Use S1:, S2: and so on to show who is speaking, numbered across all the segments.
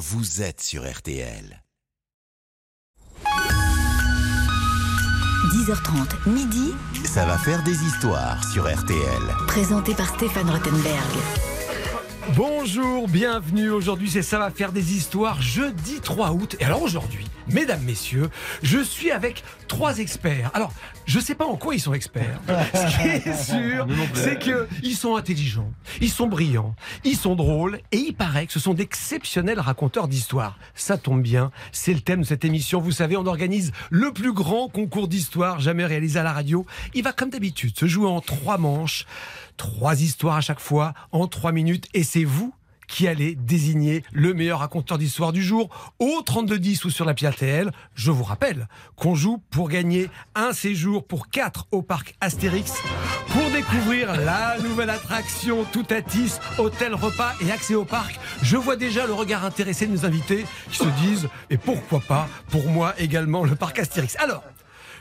S1: vous êtes sur RTL.
S2: 10h30, midi,
S1: Ça va faire des histoires sur RTL.
S2: présenté par Stéphane Rottenberg.
S3: Bonjour, bienvenue. Aujourd'hui, c'est Ça va faire des histoires, jeudi 3 août. Et alors aujourd'hui, mesdames, messieurs, je suis avec trois experts. Alors, je sais pas en quoi ils sont experts. Ce qui est sûr, c'est que ils sont intelligents, ils sont brillants, ils sont drôles et il paraît que ce sont d'exceptionnels raconteurs d'histoires. Ça tombe bien, c'est le thème de cette émission. Vous savez, on organise le plus grand concours d'histoire jamais réalisé à la radio. Il va comme d'habitude se jouer en trois manches. Trois histoires à chaque fois, en trois minutes, et c'est vous qui allez désigner le meilleur raconteur d'histoire du jour au 3210 ou sur la RTL. Je vous rappelle qu'on joue pour gagner un séjour pour quatre au parc Astérix pour découvrir la nouvelle attraction Toutatis, hôtel, repas et accès au parc. Je vois déjà le regard intéressé de nos invités qui se disent et pourquoi pas pour moi également le parc Astérix. Alors,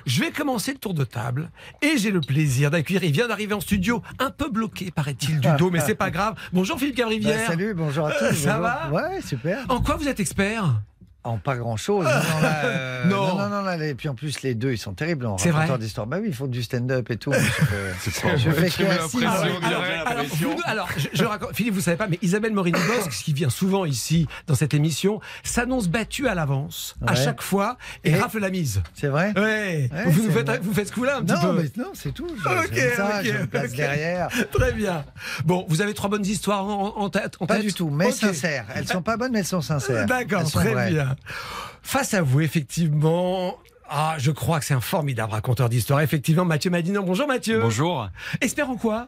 S3: je vais commencer le tour de table et j'ai le plaisir d'accueillir. Il vient d'arriver en studio, un peu bloqué, paraît-il, du dos, mais c'est pas grave. Bonjour Philippe
S4: Bah,
S3: Cavrivière.
S4: salut, bonjour à tous.
S3: Euh, ça
S4: bonjour.
S3: va?
S4: Ouais, super.
S3: En quoi vous êtes expert?
S4: En pas grand chose. Non, non, là, euh,
S3: Non.
S4: non, non, non, là, les- puis en plus, les deux, ils sont terribles en
S3: C'est
S4: racontant
S3: vrai
S4: d'histoire. Bah oui, ils font du stand-up et tout. Je fais, je fais que assis.
S3: Ah alors, alors, vous- alors, je, je raconte- Philippe, vous savez pas, mais Isabelle Morini-Bosque, qui vient souvent ici dans cette émission, s'annonce battue à l'avance, à
S4: Ouais.
S3: chaque fois, et,
S4: Et-
S3: rafle la mise.
S4: C'est vrai
S3: Ouais.
S4: Ouais,
S3: vous,
S4: c'est
S3: faites, vous faites ce coup-là un petit
S4: Non,
S3: peu.
S4: mais non, c'est tout. Je,
S3: Ok,
S4: j'aime ça,
S3: ok,
S4: je me place
S3: ok.
S4: derrière.
S3: Très bien. Bon, vous avez trois bonnes histoires en, en tête en
S4: Pas
S3: tête
S4: du tout, mais
S3: Ok.
S4: sincères. Elles sont pas bonnes, mais elles sont sincères.
S3: D'accord,
S4: Elles sont
S3: très
S4: vraies.
S3: bien. Face à vous, effectivement. Ah, je crois que c'est un formidable raconteur d'histoire. Effectivement, Mathieu Madino. Bonjour Mathieu.
S5: Bonjour.
S3: Expert en quoi?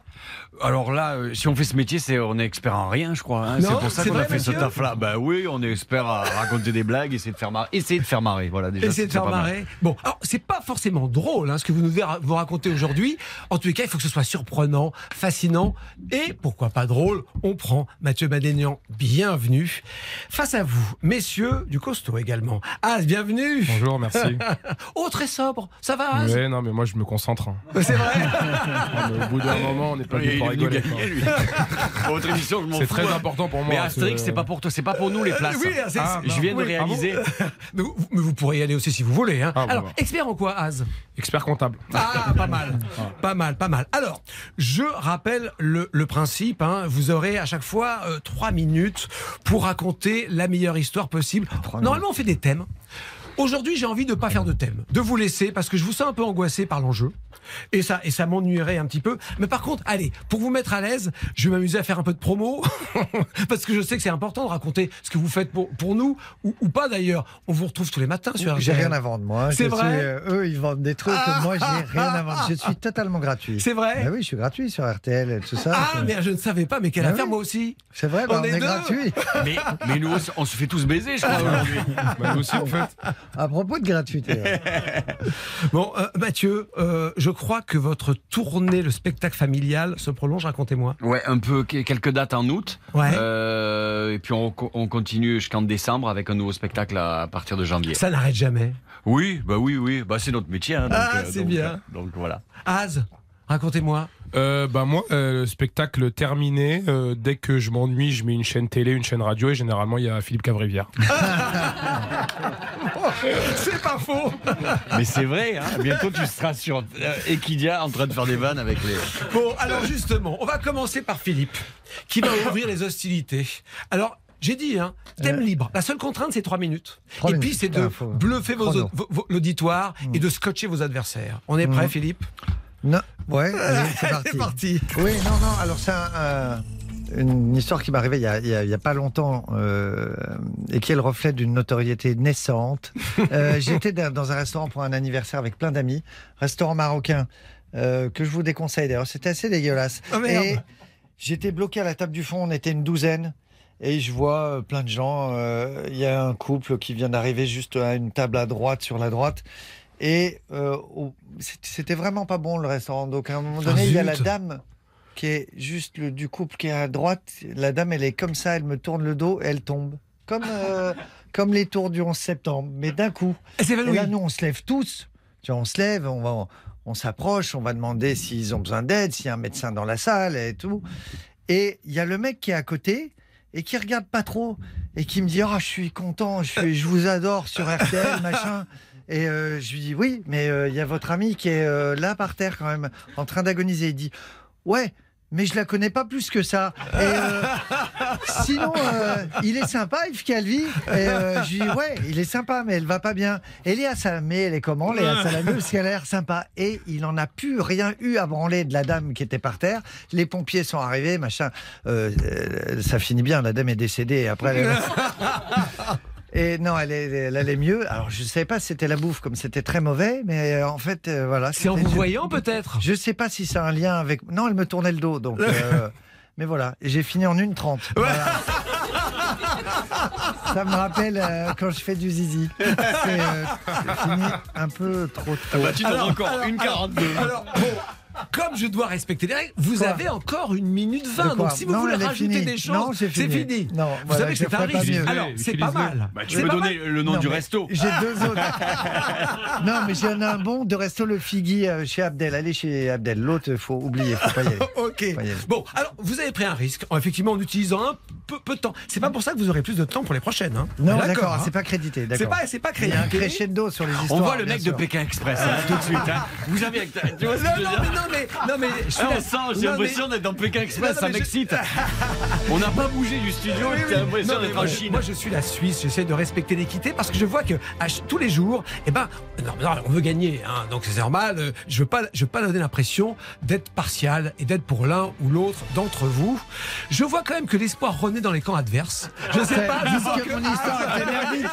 S5: Alors là, euh, si on fait ce métier, c'est on est expert en rien, je crois. hein.
S3: Non,
S5: C'est pour ça
S3: c'est
S5: qu'on
S3: vrai,
S5: a fait ce
S3: Mathieu
S5: taf-là. Bah oui, on est expert à raconter des blagues, essayer de faire marrer, essayer de faire marrer. Voilà déjà.
S3: Essayer de
S5: c'est
S3: faire
S5: pas mal.
S3: marrer. Bon, alors c'est pas forcément drôle hein, ce que vous nous devez ra- vous raconter aujourd'hui. En tous les cas, il faut que ce soit surprenant, fascinant et pourquoi pas drôle. On prend Mathieu Madénian. Bienvenue. Face à vous, messieurs du costaud également. Ah, bienvenue.
S6: Bonjour, merci.
S3: Oh, très sobre. Ça va, Az
S6: ouais, non, mais moi je me concentre. hein.
S3: C'est vrai.
S6: Non, mais au bout d'un moment, on n'est pas venu pour rigoler.
S5: gagner,
S6: quoi.
S5: lui. Votre émission, je m'en
S6: C'est très
S5: hein.
S6: important pour moi.
S5: Mais Astérix, c'est pas pour toi, c'est pas pour nous les places.
S3: Oui,
S6: Ah,
S5: Je viens de réaliser.
S3: Mais vous, mais vous pourrez y aller aussi si vous voulez. hein.
S6: Ah, bon,
S3: Alors,
S6: bah.
S3: expert en quoi, Az?
S6: Expert comptable.
S3: Ah, pas mal, pas mal, pas mal. Alors, je rappelle le, le principe. hein. Vous aurez à chaque fois euh, trois minutes pour raconter la meilleure histoire possible. Normalement, on fait des thèmes. Aujourd'hui, j'ai envie de pas faire de thème, de vous laisser parce que je vous sens un peu angoissé par l'enjeu et ça et ça m'ennuierait un petit peu. Mais par contre, allez, pour vous mettre à l'aise, je vais m'amuser à faire un peu de promo parce que je sais que c'est important de raconter ce que vous faites pour, pour nous ou, ou pas d'ailleurs. On vous retrouve tous les matins sur
S4: J'ai
S3: RTL.
S4: rien à vendre, moi.
S3: C'est vrai
S4: suis, euh, Eux, ils vendent des trucs.
S3: Ah.
S4: Moi, j'ai rien à vendre. Je suis totalement gratuit.
S3: C'est vrai
S4: Ah oui, je suis gratuit sur RTL et tout ça.
S3: Ah, mais je ne savais pas, mais quelle
S4: Ah
S3: affaire,
S4: oui.
S3: moi aussi.
S4: C'est vrai,
S3: On
S4: bah, on,
S3: est
S4: est,
S3: deux.
S4: gratuit.
S5: Mais, mais nous, aussi, on se fait tous baiser, je crois, aujourd'hui.
S6: Bah, nous aussi, en fait.
S4: À propos de gratuité. ouais.
S3: Bon, euh, Mathieu, euh, je crois que votre tournée, le spectacle familial, se prolonge. Racontez-moi.
S5: Ouais, un peu, que- quelques dates en août.
S3: Ouais.
S5: Euh, et puis on, co- on continue jusqu'en décembre avec un nouveau spectacle à, à partir de janvier.
S3: Ça n'arrête jamais.
S5: Oui, bah oui, oui. Bah c'est notre métier. hein, donc,
S3: Ah, c'est bien.
S5: donc voilà.
S3: Az, racontez-moi.
S6: Euh, bah, moi, euh, le spectacle terminé, euh, dès que je m'ennuie, je mets une chaîne télé, une chaîne radio, et généralement, il y a Philippe Cavrivière.
S3: C'est pas faux.
S5: Mais c'est vrai, hein. bientôt tu seras sur euh, Equidia en train de faire des vannes avec les.
S3: Bon, alors justement, on va commencer par Philippe, qui va ouvrir les hostilités. Alors. J'ai dit, hein, thème libre. La seule contrainte, c'est trois minutes. Et
S4: minutes.
S3: puis, c'est de
S4: Ah, faut-
S3: bluffer l'auditoire et de scotcher vos adversaires. On est prêt,
S4: Mhm.
S3: Philippe?
S4: Non, ouais, c'est parti.
S3: C'est parti.
S4: Oui, non, non, alors c'est un, un- une histoire qui m'est arrivée il y a, il y a- il y a pas longtemps euh, et qui est le reflet d'une notoriété naissante. Euh, J'étais dans un restaurant pour un anniversaire avec plein d'amis, restaurant marocain euh, que je vous déconseille d'ailleurs, c'était assez dégueulasse.
S3: Oh,
S4: et j'étais bloqué à la table du fond, on était une douzaine. Et je vois plein de gens. Il y a un couple qui vient d'arriver juste à une table à droite, sur la droite. Et euh, c'était vraiment pas bon le restaurant. Donc à un moment donné,
S3: Ah,
S4: il y a la dame qui est juste le, du couple qui est à droite. La dame, elle est comme ça, elle me tourne le dos et elle tombe. Comme, euh, comme les tours du 11 septembre, mais d'un coup.
S3: Et
S4: là, nous, on se lève tous. Tu vois, on se lève, on va, on s'approche, on va demander s'ils ont besoin d'aide, s'il y a un médecin dans la salle et tout. Et il y a le mec qui est à côté et qui regarde pas trop. et qui me dit Ah, je suis content, je, suis- je vous adore sur RTL, machin. Et euh, je lui dis Oui, mais euh, il y a votre ami qui est euh, là par terre quand même, en train d'agoniser. Il dit Ouais. Mais je la connais pas plus que ça. Et sinon, il est sympa, Yves Calvi. Et je lui dis, ouais, il est sympa, mais elle va pas bien. Et Léa Salamé, elle est comment Léa Salamé, parce qu'elle a l'air sympa. Et il en a plus rien eu à branler de la dame qui était par terre. Les pompiers sont arrivés, machin. Ça finit bien, la dame est décédée. Et après, elle- Et non, elle, est, elle allait mieux. Alors, je ne savais pas si c'était la bouffe, comme c'était très mauvais, mais euh, en fait, euh, voilà.
S3: C'est en vous
S4: je-
S3: voyant peut-être?
S4: Je sais pas si c'est un lien avec. Non, elle me tournait le dos, donc. euh, Mais voilà, Et j'ai fini en une trente. Voilà. Ça me rappelle euh, quand je fais du zizi. C'est euh, c'est fini un peu trop tôt.
S5: Bah, tu donnes encore une 42.
S3: Alors, bon, comme je dois respecter les règles, vous
S4: Quoi
S3: avez encore une minute vingt. Donc si vous
S4: Non,
S3: voulez rajouter
S4: finie.
S3: des choses,
S4: Non, c'est fini.
S3: fini.
S4: Non,
S3: vous
S4: voilà,
S3: savez que
S4: je
S3: c'est un risque. Alors, c'est pas mal.
S5: Bah, tu peux donner
S3: mal.
S5: le nom
S4: Non,
S5: du resto.
S4: J'ai deux autres. non, mais j'en ai un bon de resto le Figui euh, chez Abdel. Allez chez Abdel. L'autre, faut oublier, faut pas y aller.
S3: Ok.
S4: Faut y aller.
S3: Bon, alors vous avez pris un risque, en- effectivement, en utilisant un peu, peu de temps. C'est pas pour ça que vous aurez plus de temps pour les prochaines. Hein.
S4: Non, d'accord,
S3: hein.
S4: c'est pas crédité.
S3: C'est pas, c'est pas
S4: Il y a un
S3: créé.
S4: crescendo sur les histoires.
S5: On voit le mec de. Pékin Express hein, tout de suite. hein. Vous avez.
S3: Non, non, mais non, mais, non, mais je suis
S5: Ah,
S3: là-
S5: on sent, j'ai l'impression d'être dans Pékin Express,
S3: Non, non,
S5: ça m'excite. On n'a pas bougé du studio,
S3: Oui, oui.
S5: j'ai l'impression d'être en Chine.
S3: Moi, je suis la Suisse. J'essaie de respecter l'équité parce que je vois que tous les jours, eh ben, non, non, on veut gagner, hein, donc c'est normal. euh, Je veux pas, je veux pas donner l'impression d'être partial et d'être pour l'un ou l'autre d'entre vous. Je vois quand même que l'espoir renaît dans les camps adverses. Je sais
S4: C'est-
S3: pas. je sens que-
S4: mon histoire était merdique.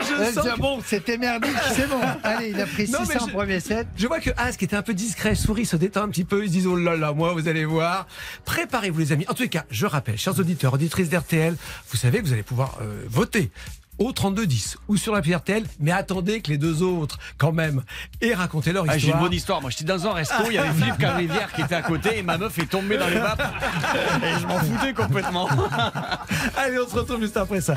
S3: Je sens
S4: c'est
S3: que-
S4: bon, c'était merdique, c'est bon. Allez, il a pris
S3: Non,
S4: 600
S3: mais
S4: en
S3: je-
S4: premier set.
S3: Je vois que As, qui était un peu discret, sourit, se détend un petit peu. Ils se disent, oh là là, moi, vous allez voir. Préparez-vous, les amis. En tous les cas, je rappelle, chers auditeurs, auditrices d'RTL, vous savez que vous allez pouvoir euh, voter au 3210 ou sur l'appli RTL, mais attendez que les deux autres, quand même, aient raconté leur
S5: Ah, j'ai une
S3: histoire.
S5: bonne histoire. Moi, j'étais dans un resto, il y avait Philippe Carivière qui était à côté et ma meuf est tombée dans les vapes. Et je m'en foutais complètement.
S3: Allez, on se retrouve juste après ça.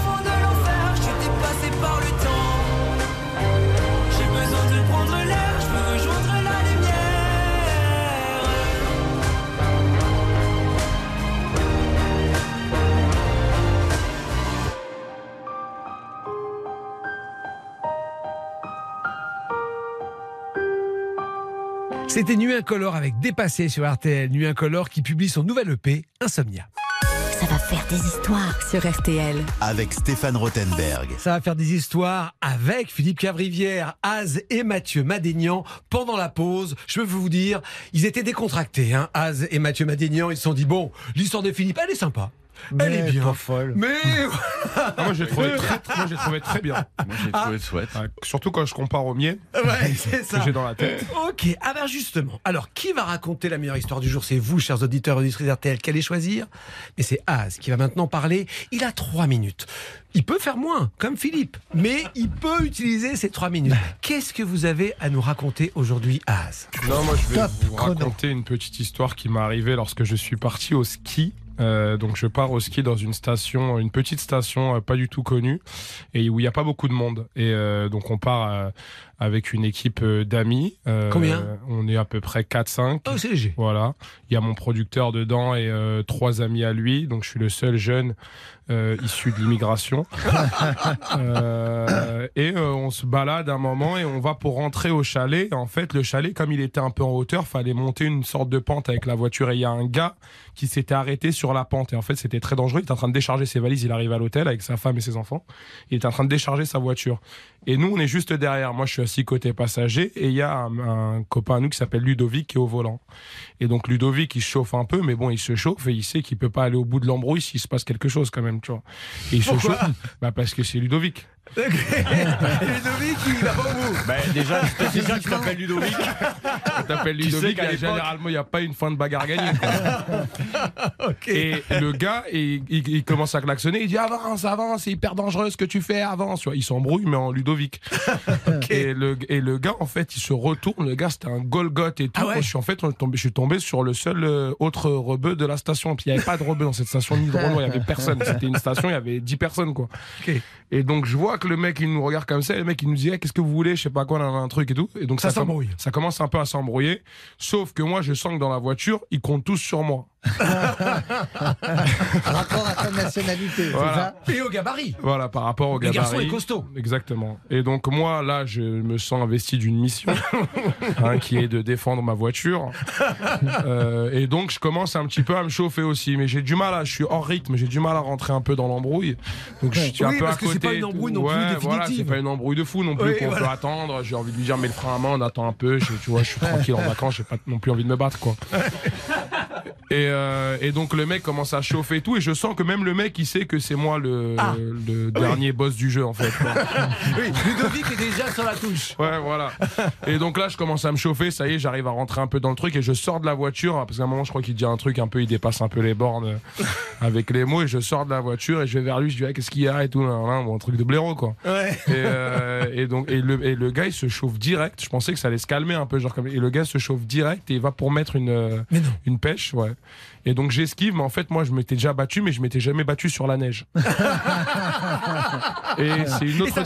S3: C'était Nuit Incolore avec Dépassé sur RTL. Nuit Incolore qui publie son nouvel EP, Insomnia.
S2: Ça va faire des histoires sur RTL.
S1: Avec Stéphane Rothenberg.
S3: Ça va faire des histoires avec Philippe Cavrivière, Az et Mathieu Madénian pendant la pause. Je peux vous dire, ils étaient décontractés. Hein. Az et Mathieu Madénian, ils se sont dit, bon, l'histoire de Philippe, elle est sympa. Elle est bien.
S4: pas folle.
S3: Mais
S6: Ah, moi, j'ai trouvé très, très- moi, j'ai trouvé très bien.
S5: Moi, j'ai trouvé chouette.
S6: Ah, Surtout quand je compare au mien
S3: ouais, c'est
S6: que
S3: ça.
S6: j'ai dans la tête.
S3: Ok, ah ben justement. Alors, qui va raconter la meilleure histoire du jour? C'est vous, chers auditeurs et auditrices RTL, qui allez choisir? Mais c'est Az qui va maintenant parler. Il a trois minutes. Il peut faire moins, comme Philippe, mais il peut utiliser ces trois minutes. Qu'est-ce que vous avez à nous raconter aujourd'hui, Az?
S6: Non, moi, je vais
S4: Top
S6: vous
S4: chrono.
S6: raconter une petite histoire qui m'est arrivée lorsque je suis parti au ski. Euh, donc je pars au ski dans une station, une petite station euh, pas du tout connue et où il n'y a pas beaucoup de monde. Et euh, donc on part avec une équipe d'amis.
S3: Combien?
S6: On est à peu près 4-5.
S3: Oh, c'est léger.
S6: Voilà. Il y a mon producteur dedans et trois amis à lui. Donc je suis le seul jeune euh, issu de l'immigration. Euh, et euh, on se balade un moment et on va pour rentrer au chalet. Et en fait, le chalet, comme il était un peu en hauteur, fallait monter une sorte de pente avec la voiture. Et il y a un gars qui s'était arrêté sur la pente. Et en fait, c'était très dangereux. Il était en train de décharger ses valises. Il arrive à l'hôtel avec sa femme et ses enfants. Il était en train de décharger sa voiture. Et nous, on est juste derrière. Moi, je suis assis côté passager et il y a un, un copain à nous qui s'appelle Ludovic qui est au volant. Et donc Ludovic, il chauffe un peu, mais bon, il se chauffe et il sait qu'il peut pas aller au bout de l'embrouille s'il se passe quelque chose quand même, tu vois. Et il se chauffe, bah parce que c'est Ludovic.
S3: Ludovic, il va pas au bout.
S5: Bah, déjà, déjà, tu t'appelles Ludovic. Tu sais
S6: Ludovic,
S5: qu'à
S6: et
S5: l'époque-
S6: généralement, il n'y a pas une fin de bagarre gagnée. Et le gars, il, il- il commence à klaxonner, il dit avance, avance, c'est hyper dangereux ce que tu fais, avance. Tu Il s'embrouille, mais en Ludovic. et, le, et le gars, en fait, il se retourne. Le gars, c'était un Golgoth et tout.
S3: Ah ouais
S6: Moi, je suis en fait, tombé- je suis tombé sur le seul euh, autre rebeu de la station. Puis il n'y avait pas de rebeu dans cette station, ni de Renault, il n'y avait personne. C'était une station, il y avait 10 personnes, quoi. Et donc, je vois que le mec, il nous regarde comme ça. Et le mec, il nous dit Eh, Qu'est-ce que vous voulez? Je sais pas quoi, on a un truc et tout. Et donc,
S3: Ça
S6: com-
S3: s'embrouille.
S6: ça commence un peu à s'embrouiller. Sauf que moi, je sens que dans la voiture, ils comptent tous sur moi.
S4: Rapport à ta nationalité,
S6: Voilà.
S4: c'est ça
S3: Et au gabarit.
S6: Voilà, par rapport au
S3: Le
S6: gabarit.
S3: garçon est costaud.
S6: Exactement. Et donc moi, là, je me sens investi d'une mission, hein, qui est de défendre ma voiture. Euh, et donc je commence un petit peu à me chauffer aussi, mais j'ai du mal à, je suis hors rythme, j'ai du mal à rentrer un peu dans l'embrouille. Donc je suis
S3: Oui,
S6: un peu
S3: parce
S6: à
S3: que c'est
S6: côté.
S3: pas une embrouille non plus
S6: Ouais, Voilà, c'est pas une embrouille de fou non plus
S3: Oui,
S6: qu'on
S3: voilà.
S6: peut attendre. J'ai envie de lui dire mets le frein à main, on attend un peu. Je, tu vois, je suis tranquille en vacances, j'ai pas non plus envie de me battre quoi. Et, euh, et donc le mec commence à chauffer et tout, et je sens que même le mec il sait que c'est moi le,
S3: Ah.
S6: le dernier boss du jeu en fait.
S3: Oui, Ludovic est déjà sur la touche.
S6: Ouais, voilà. Et donc là, je commence à me chauffer. Ça y est, j'arrive à rentrer un peu dans le truc et je sors de la voiture parce qu'à un moment, je crois qu'il dit un truc un peu, il dépasse un peu les bornes euh, avec les mots et je sors de la voiture et je vais vers lui. Je dis ah, qu'est-ce qu'il y a et tout, là, là, bon, un truc de blaireau quoi.
S3: Ouais.
S6: Et, euh, et donc et le, et le gars il se chauffe direct. Je pensais que ça allait se calmer un peu genre comme et le gars se chauffe direct et il va pour mettre une une pêche, Et donc j'esquive, mais en fait moi je m'étais déjà battu, mais je m'étais jamais battu sur la neige. et c'est une autre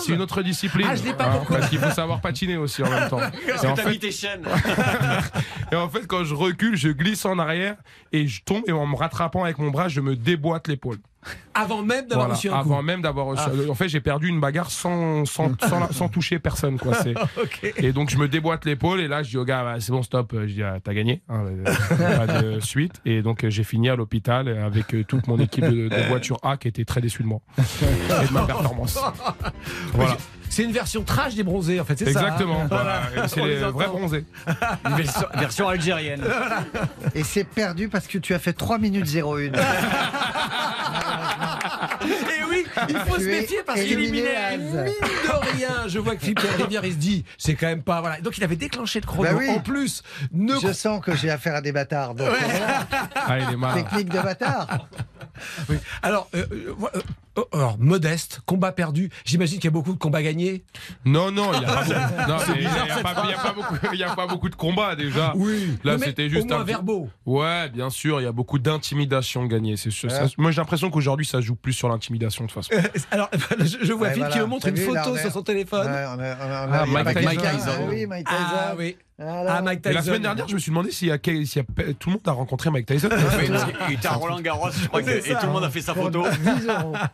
S6: c'est une autre discipline.
S3: Ah, je l'ai pas
S6: Hein, parce qu'il faut savoir patiner aussi en même temps. Et en,
S5: T'as
S6: fait,
S5: mis tes chaînes.
S6: et en fait, quand je recule, je glisse en arrière et je tombe et en me rattrapant avec mon bras, je me déboîte l'épaule.
S3: Avant même d'avoir
S6: Voilà,
S3: reçu un coup.
S6: avant même d'avoir reçu. En fait, j'ai perdu une bagarre sans, sans, sans, sans toucher personne. Quoi. C'est- et donc je me déboîte l'épaule et là je dis au gars bah, c'est bon stop je dis ah, t'as gagné hein, euh, pas de suite et donc euh, j'ai fini à l'hôpital avec euh, toute mon équipe de, de voiture A qui était très déçue de moi et de ma performance voilà
S3: C'est une version trash des bronzés, en fait, c'est ça.
S6: exactement
S3: hein
S6: voilà. Et c'est les
S3: les
S6: vrais bronzés
S5: Une version, version algérienne.
S4: Et c'est perdu parce que tu as fait 3 minutes 01.
S3: Et oui, il faut
S4: Tu
S3: se méfier parce qu'éliminé,
S4: Az.
S3: mine de rien, je vois que Philippe Rivière, il se dit, c'est quand même pas. Voilà. Donc il avait déclenché le chrono.
S4: Bah oui.
S3: En plus, ne
S4: Je sens que j'ai affaire à des bâtards. Donc, voilà,
S6: ah il est marrant
S4: technique de bâtard.
S3: Oui. Alors, euh, euh, euh, euh, alors, modeste, combat perdu. J'imagine qu'il y a beaucoup de combats gagnés.
S6: non non il y a pas beaucoup de combats déjà
S3: Oui.
S6: là c'était
S3: au
S6: juste
S3: moins
S6: un
S3: verbaux.
S6: Ouais, bien sûr, il y a beaucoup d'intimidation gagnée. C'est sûr. Ça- moi, j'ai l'impression qu'aujourd'hui, ça joue plus sur l'intimidation de toute façon.
S3: Euh, Alors, je, je vois
S4: Ouais,
S3: Philippe qui me montre une
S4: vu,
S3: photo sur son téléphone.
S4: Ouais, on a- on a- on
S6: Ah, Mike Tyson.
S4: Ah oui, Mike Tyson.
S3: Ah oui.
S4: Voilà.
S3: Ah, Mike
S6: Et
S3: Tyson.
S6: la semaine dernière, je me suis demandé s'il y a, y tout le monde a rencontré Mike Tyson.
S5: Il était à Roland Garros, je crois que. Et tout le monde a fait sa photo.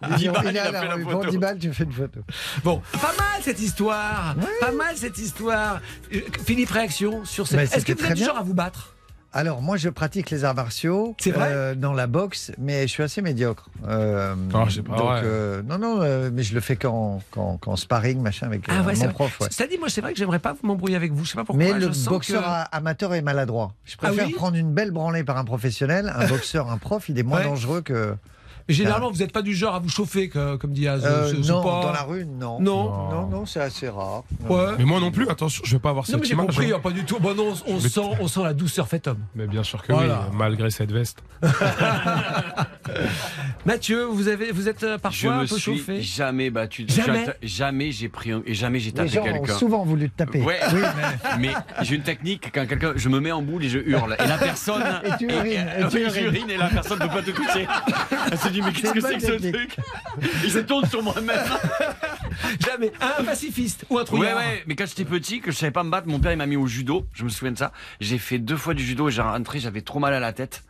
S4: 10 euros. 10
S5: 10
S4: euros.
S5: balles,
S4: Il est
S5: il a
S4: la
S5: fait la
S4: rue.
S5: photo.
S4: Pour 10 balles, tu fais une photo.
S3: Bon, pas mal cette histoire. Pas mal cette histoire. Euh, Philippe, réaction sur cette.
S4: Mais
S3: Est-ce que vous
S4: très
S3: êtes du
S4: bien.
S3: genre à vous battre?
S4: Alors, moi, je pratique les arts martiaux
S3: C'est vrai?
S4: euh, dans la boxe, mais je suis assez médiocre. Euh,
S6: Ah, c'est pas
S4: donc,
S6: vrai.
S4: euh, non, non, euh, mais je le fais qu'en qu'en- qu'en sparring, machin, avec
S3: c'est
S4: mon prof. ouais.
S3: Dit, moi, c'est vrai que j'aimerais pas m'embrouiller avec vous. Je sais pas pourquoi.
S4: Mais le
S3: je
S4: boxeur
S3: que-
S4: amateur est maladroit. Je
S3: Ah
S4: préfère
S3: oui?
S4: prendre une belle branlée par un professionnel. Un boxeur, un prof, il est moins
S3: Ouais.
S4: dangereux que.
S3: Mais généralement, vous n'êtes pas du genre à vous chauffer, que- comme dit Az.
S4: Euh, non,
S3: pas-
S4: dans la rue, non.
S3: Non.
S4: Non, non, c'est assez rare. Non.
S3: Ouais.
S6: Mais moi non plus, attention, je vais pas avoir
S3: Non,
S6: cette
S3: mais j'ai compris,
S6: hein.
S3: hein, pas du tout. Bon, non, on, sent, on sent la douceur faite homme.
S6: Mais bien sûr que
S3: Voilà.
S6: oui, malgré cette veste.
S3: Mathieu, vous, avez, vous êtes euh,
S5: Je
S3: parfois un
S5: me
S3: peu
S5: suis
S3: chauffé
S5: jamais battu.
S3: Jamais
S5: Jamais, jamais j'ai pris un- et jamais j'ai
S4: Les
S5: tapé
S4: gens ont
S5: quelqu'un.
S4: souvent voulu te taper.
S5: Ouais.
S4: Oui,
S5: Mais j'ai une technique quand quelqu'un, je me mets en boule et je hurle. Et la personne.
S4: Et tu urines, et tu urines.
S5: et la personne ne peut pas te toucher. Dit, mais qu'est-ce que c'est que ce truc? Il se tourne sur moi-même.
S3: Jamais. Un pacifiste ou un
S5: Ouais,
S3: trouillard.
S5: ouais, mais quand j'étais petit, que je savais pas me battre, mon père il m'a mis au judo, je me souviens de ça. J'ai fait deux fois du judo et j'ai rentré, j'avais trop mal à la tête.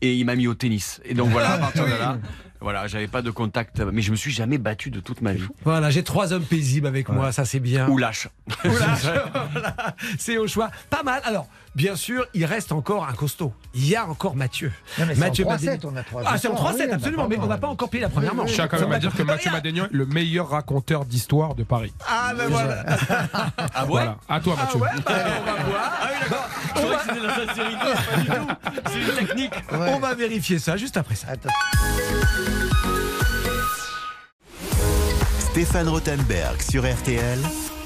S5: Et il m'a mis au tennis. Et donc voilà, à partir de là, voilà, j'avais pas de contact. Mais je me suis jamais battu de toute ma vie.
S3: Voilà, j'ai trois hommes paisibles avec moi, ça c'est bien.
S5: Ou lâche.
S3: Oula, voilà, c'est au choix. Pas mal. Alors, bien sûr, il reste encore un costaud. Il y a encore Mathieu.
S4: Non, mais c'est
S3: Mathieu
S4: en 3-7,
S3: Madénian.
S4: on a 3
S3: Ah, c'est en 3-7,
S4: oui,
S3: absolument,
S4: bah,
S3: mais on n'a pas encore payé la première manche.
S6: Je tiens quand même à dire que Mathieu Madénian est le meilleur raconteur d'histoire de Paris.
S3: Ah, ben voilà.
S5: Ah ouais
S6: Voilà. À toi, Mathieu.
S3: Ouais, bah, on va voir.
S5: Ah oui, d'accord. Je croyais que c'était de la sincérité, pas du tout. C'est une technique.
S4: Ouais.
S3: On va vérifier ça juste après ça.
S4: Attends.
S1: Stéphane Rothenberg sur RTL.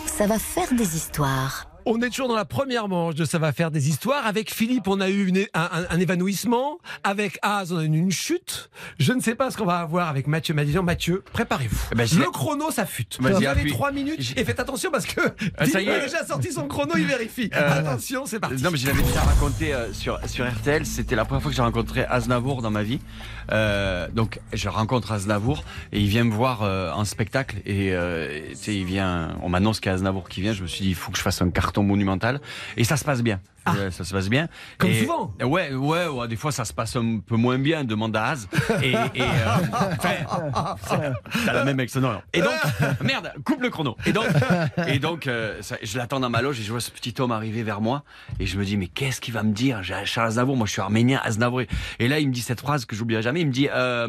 S2: Ça va faire des histoires.
S3: On est toujours dans la première manche de Ça va faire des histoires. Avec Philippe, on a eu une- un, un- un évanouissement. Avec Az, on a eu une chute. Je ne sais pas ce qu'on va avoir avec Mathieu Madénian. Mathieu, préparez-vous.
S5: Eh ben,
S3: Le chrono, ça fute.
S5: Vas-y,
S3: Vous avez trois minutes et faites attention parce que
S5: Ah, ça y est.
S3: a déjà sorti son chrono, il vérifie.
S5: Euh,
S3: attention, c'est parti.
S5: Non, mais je l'avais déjà raconté euh, sur, sur RTL. C'était la première fois que j'ai rencontré Aznavour dans ma vie. Euh, donc, je rencontre Aznavour et il vient me voir euh, en spectacle. Et euh, il vient, on m'annonce qu'il y a Aznavour qui vient. Je me suis dit, il faut que je fasse un carton monumental. Et ça se passe bien. Euh, ça se passe bien.
S3: Ah. Comme
S5: Et-
S3: souvent.
S5: Ouais, ouais, ouais, des fois ça se passe un peu moins bien, demande à Az. Et, et euh, t'as la même excellent. Et donc, merde, coupe le chrono. Et donc, et donc euh, ça- je l'attends dans ma loge et je vois ce petit homme arriver vers moi. Et je me dis, mais qu'est-ce qu'il va me dire? Charles Aznavour, moi je suis arménien, Aznavour. Et là, il me dit cette phrase que j'oublierai jamais. Il me dit, euh,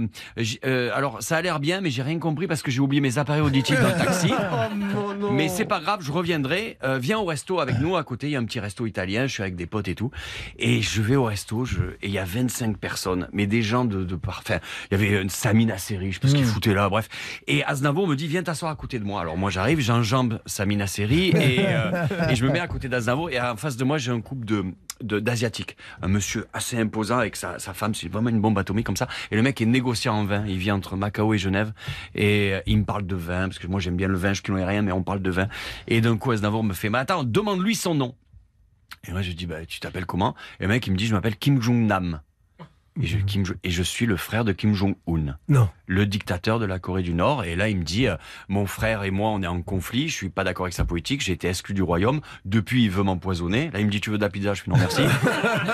S5: euh, alors ça a l'air bien, mais j'ai rien compris parce que j'ai oublié mes appareils auditifs dans le taxi. Mais c'est pas grave, je reviendrai. Viens au resto avec nous. À côté, il y a un petit resto italien. Je suis avec des potes et tout. Et je vais au resto. Je... Et il y a 25 personnes, mais des gens de, de Enfin, il y avait une Samina Seri, je sais pas ce qu'il foutait là. Bref. Et Aznavour me dit viens t'asseoir à côté de moi. Alors moi j'arrive, j'enjambe Samina Seri et, euh, et je me mets à côté d'Aznavour. Et en face de moi j'ai un couple de d'asiatiques, un monsieur assez imposant avec sa, sa femme, c'est vraiment une bombe atomique comme ça. Et le mec est négociant en vin, il vit entre Macao et Genève, et euh, il me parle de vin parce que moi j'aime bien le vin, je ne connais rien, mais on parle de vin. Et d'un coup Aznavour me fait, mais attends, demande-lui son nom. Et moi je dis, bah tu t'appelles comment? Et le mec il me dit, je m'appelle Kim Jong Nam. Et je, Kim Jo- et je suis le frère de Kim Jong-un
S3: Non.
S5: Le dictateur de la Corée du Nord. Et là, il me dit, euh, mon frère et moi, on est en conflit, je suis pas d'accord avec sa politique, j'ai été exclu du royaume. Depuis, il veut m'empoisonner. Là, il me dit, tu veux de la pizza? Je fais non, merci.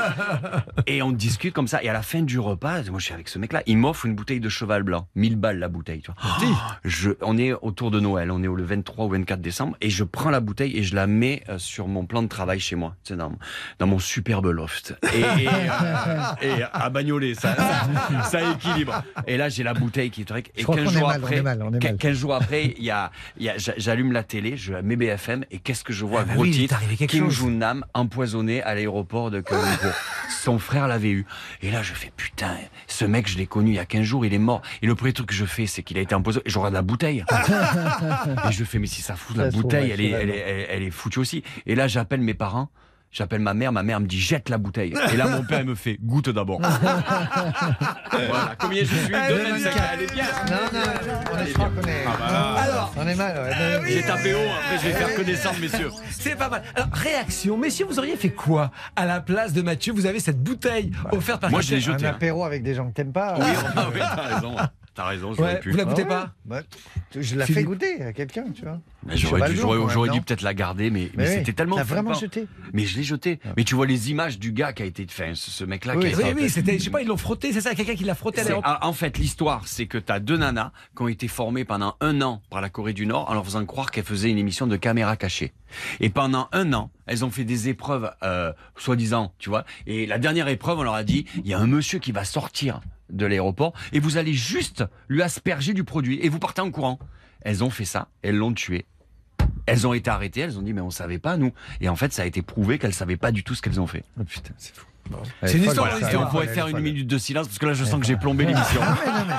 S5: et on discute comme ça. Et à la fin du repas, moi, je suis avec ce mec-là, il m'offre une bouteille de cheval blanc. 1000 balles la bouteille, tu vois. Je, on est autour de Noël, on est au le 23 ou 24 décembre, et je prends la bouteille et je la mets euh, sur mon plan de travail chez moi, tu sais, dans, dans mon superbe loft. Et, et, euh, et à Bagnolet, ça, ça, ça équilibre. Et là, j'ai la bouteille qui. Et
S4: Je crois
S5: 15
S4: qu'on est
S5: jours après,
S4: est mal, on est mal.
S5: 15 jours après, il y a, y j'allume la télé, je mets BFM, et qu'est-ce que je vois,
S3: Ah bah
S5: gros
S3: oui,
S5: titre, Kim. Jong-nam empoisonné à l'aéroport de Kuala. Son frère l'avait eu. Et là, je fais, putain, ce mec, je l'ai connu il y a 15 jours, il est mort. Et le premier truc que je fais, c'est qu'il a été empoisonné. Et je regarde la bouteille. et je fais, mais si ça fout la
S4: Ça
S5: bouteille, est, elle, est, elle, elle est foutue aussi. Et là, j'appelle mes parents. J'appelle ma mère, ma mère me dit jette la bouteille. Et là, mon père il me fait goûte d'abord. voilà, combien je suis
S3: Elle est
S5: 2,25.
S3: bien.
S5: Bien.
S4: Non, non, on est, crois qu'on est.
S3: Alors,
S4: On est mal, ouais.
S3: Ah oui.
S5: J'ai tapé haut, après je vais faire descendre, messieurs.
S3: c'est pas mal. Alors, réaction. Messieurs, vous auriez fait quoi à la place de Mathieu Vous avez cette bouteille offerte par
S5: Moi, je l'ai.
S4: Un
S5: hein.
S4: apéro avec des gens que t'aimes pas.
S5: Oui, ah oui, t'as raison. T'as raison, j'aurais
S3: Ouais,
S5: pu.
S3: vous la
S4: Ah
S3: goûtez
S4: ouais
S3: pas
S4: Bah, Je la
S3: Philippe.
S4: fais goûter à quelqu'un, tu vois.
S5: J'aurais dû, dû peut-être la garder, mais, mais
S4: oui,
S5: c'était tellement.
S4: T'as vraiment jeté
S5: Mais je l'ai jeté. Mais tu vois les images du gars qui a été. Enfin, ce, ce mec-là
S4: Oui,
S5: qui a
S3: Oui,
S5: été.
S3: oui, c'était, je sais pas, ils l'ont frotté, c'est ça, quelqu'un qui l'a frotté à
S5: C'est-
S3: l'aéroport.
S5: en fait, l'histoire, c'est que tu as deux nanas qui ont été formées pendant un an par la Corée du Nord en leur faisant croire qu'elles faisaient une émission de caméra cachée. Et pendant un an, elles ont fait des épreuves, euh, soi-disant, tu vois. Et la dernière épreuve, on leur a dit, il y a un monsieur qui va sortir de l'aéroport et vous allez juste lui asperger du produit et vous partez en courant. Elles ont fait ça, elles l'ont tué. Elles ont été arrêtées, elles ont dit mais on savait pas nous. Et en fait, ça a été prouvé qu'elles savaient pas du tout ce qu'elles ont fait.
S4: Oh putain, c'est fou.
S3: C'est une histoire,
S5: on pourrait faire une minute de silence parce que là, je sens que j'ai plombé l'émission.
S4: Mais non, mais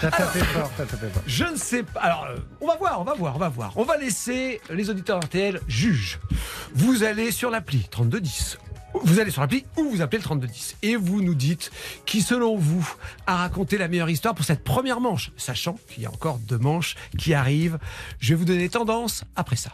S4: t'as tapé fort, t'as tapé fort.
S3: Je ne sais pas. Alors, euh, on va voir, on va voir, on va voir. On va laisser les auditeurs RTL juger. Vous allez sur l'appli 3210. Vous allez sur l'appli ou vous appelez le 3210 et vous nous dites qui, selon vous, a raconté la meilleure histoire pour cette première manche, sachant qu'il y a encore deux manches qui arrivent. Je vais vous donner les tendances après ça.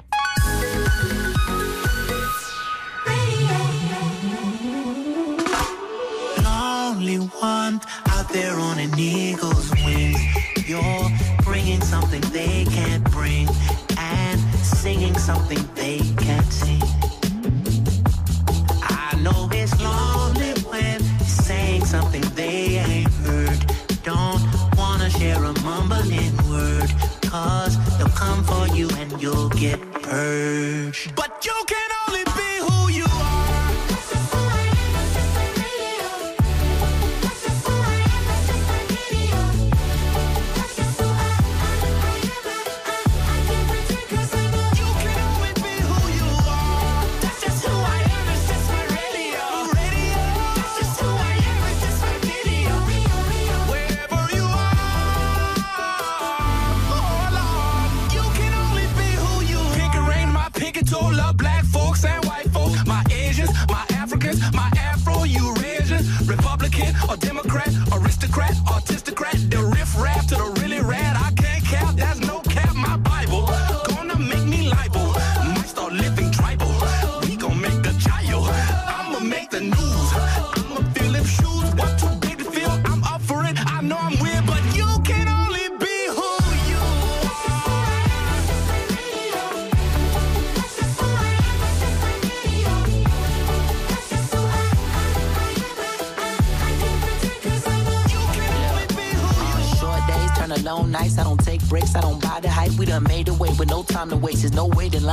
S7: Something they ain't heard. Don't wanna share a mumbling word, cause they'll come for you and you'll get purged. But you can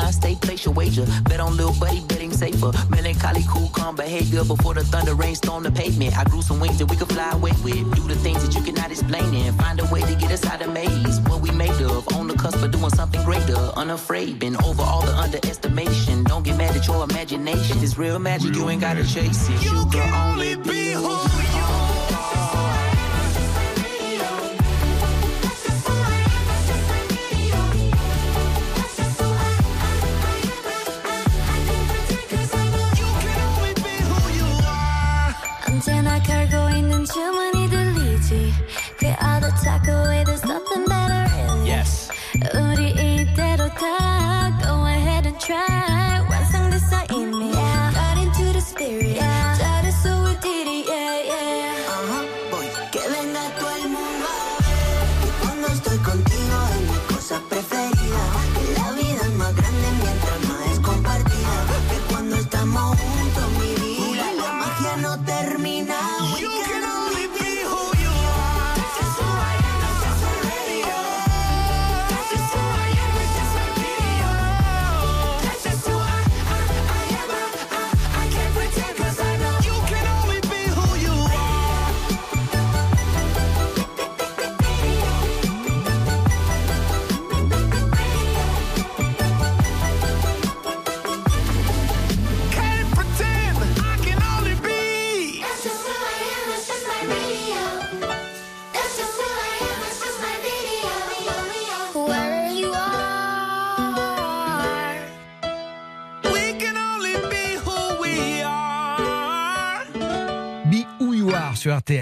S8: line. Stay, place your wager. Bet on little buddy, betting safer. Melancholy, cool, calm behavior. Before the thunder rain storm the pavement. I grew some wings that we could fly away with. Do the things that you cannot explain and find a way to get us out of maze. What we made of. On the cusp of doing something greater. Unafraid. Been over all the underestimation. Don't get mad at your imagination. If it's real magic, you ain't gotta chase it. You can only be who you
S9: 언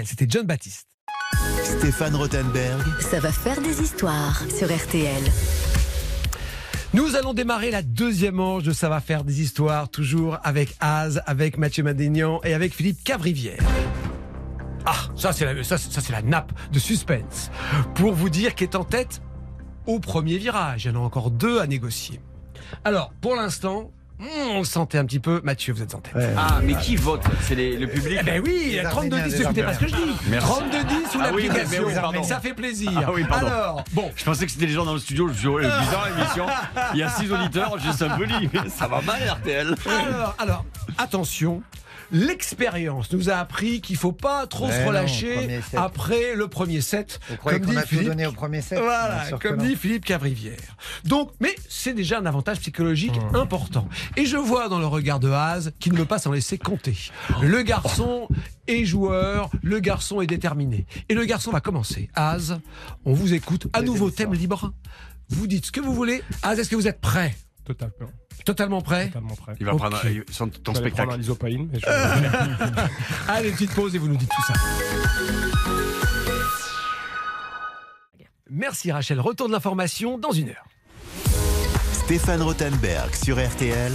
S3: C'était John Baptiste.
S1: Stéphane Rothenberg,
S2: Ça va faire des histoires sur RTL.
S3: Nous allons démarrer la deuxième manche de Ça va faire des histoires, toujours avec Az, avec Mathieu Madénian et avec Philippe Cavrivière. Ah ça c'est la, ça, c'est- ça, c'est la nappe de suspense, pour vous dire qu'est en tête au premier virage. Il y en a encore deux à négocier. Alors, pour l'instant, hmm, on le sentait un petit peu. Mathieu, vous êtes en tête.
S4: Ouais.
S5: Ah, mais qui vote? C'est le public?
S3: Eh ben oui,
S4: Les
S3: 32 10,
S4: Arméniens,
S3: écoutez pas ce que je dis.
S5: Merci.
S3: 32 10 sous
S5: Ah oui, mais-
S3: l'application.
S5: mais oui,
S3: ça fait plaisir.
S5: Ah oui, pardon.
S3: Alors, bon,
S5: Je pensais que c'était les gens dans le studio. Je me suis bizarre l'émission. Il y a six auditeurs, juste un peu libre. Ça va mal, RTL.
S3: alors, alors, attention. L'expérience nous a appris qu'il faut pas trop se relâcher
S4: premier set.
S3: après le premier set.
S4: Vous croyez
S3: comme dit
S4: a tout
S3: Philippe.
S4: donné au premier set
S3: Voilà, comme dit Philippe Cavrivière. Donc, mais c'est déjà un avantage psychologique
S4: Mmh.
S3: important. Et je vois dans le regard de Haas qu'il ne veut pas s'en laisser compter. Le garçon est joueur, le garçon est déterminé. Et le garçon va commencer. Haas, on vous écoute. À nouveau, thème libre. Vous dites ce que vous voulez. Haas, est-ce que vous êtes prêt?
S6: Totalement,
S3: Totalement prêt
S6: totalement prêt.
S5: Il va
S3: Ok.
S5: prendre euh, son- ton
S6: prendre
S5: spectacle.
S6: un lisopaïne, mais je-
S3: Allez, petite pause et vous nous dites tout ça. Merci Rachel. Retour de l'information dans une heure.
S1: Stéphane Rothenberg sur RTL.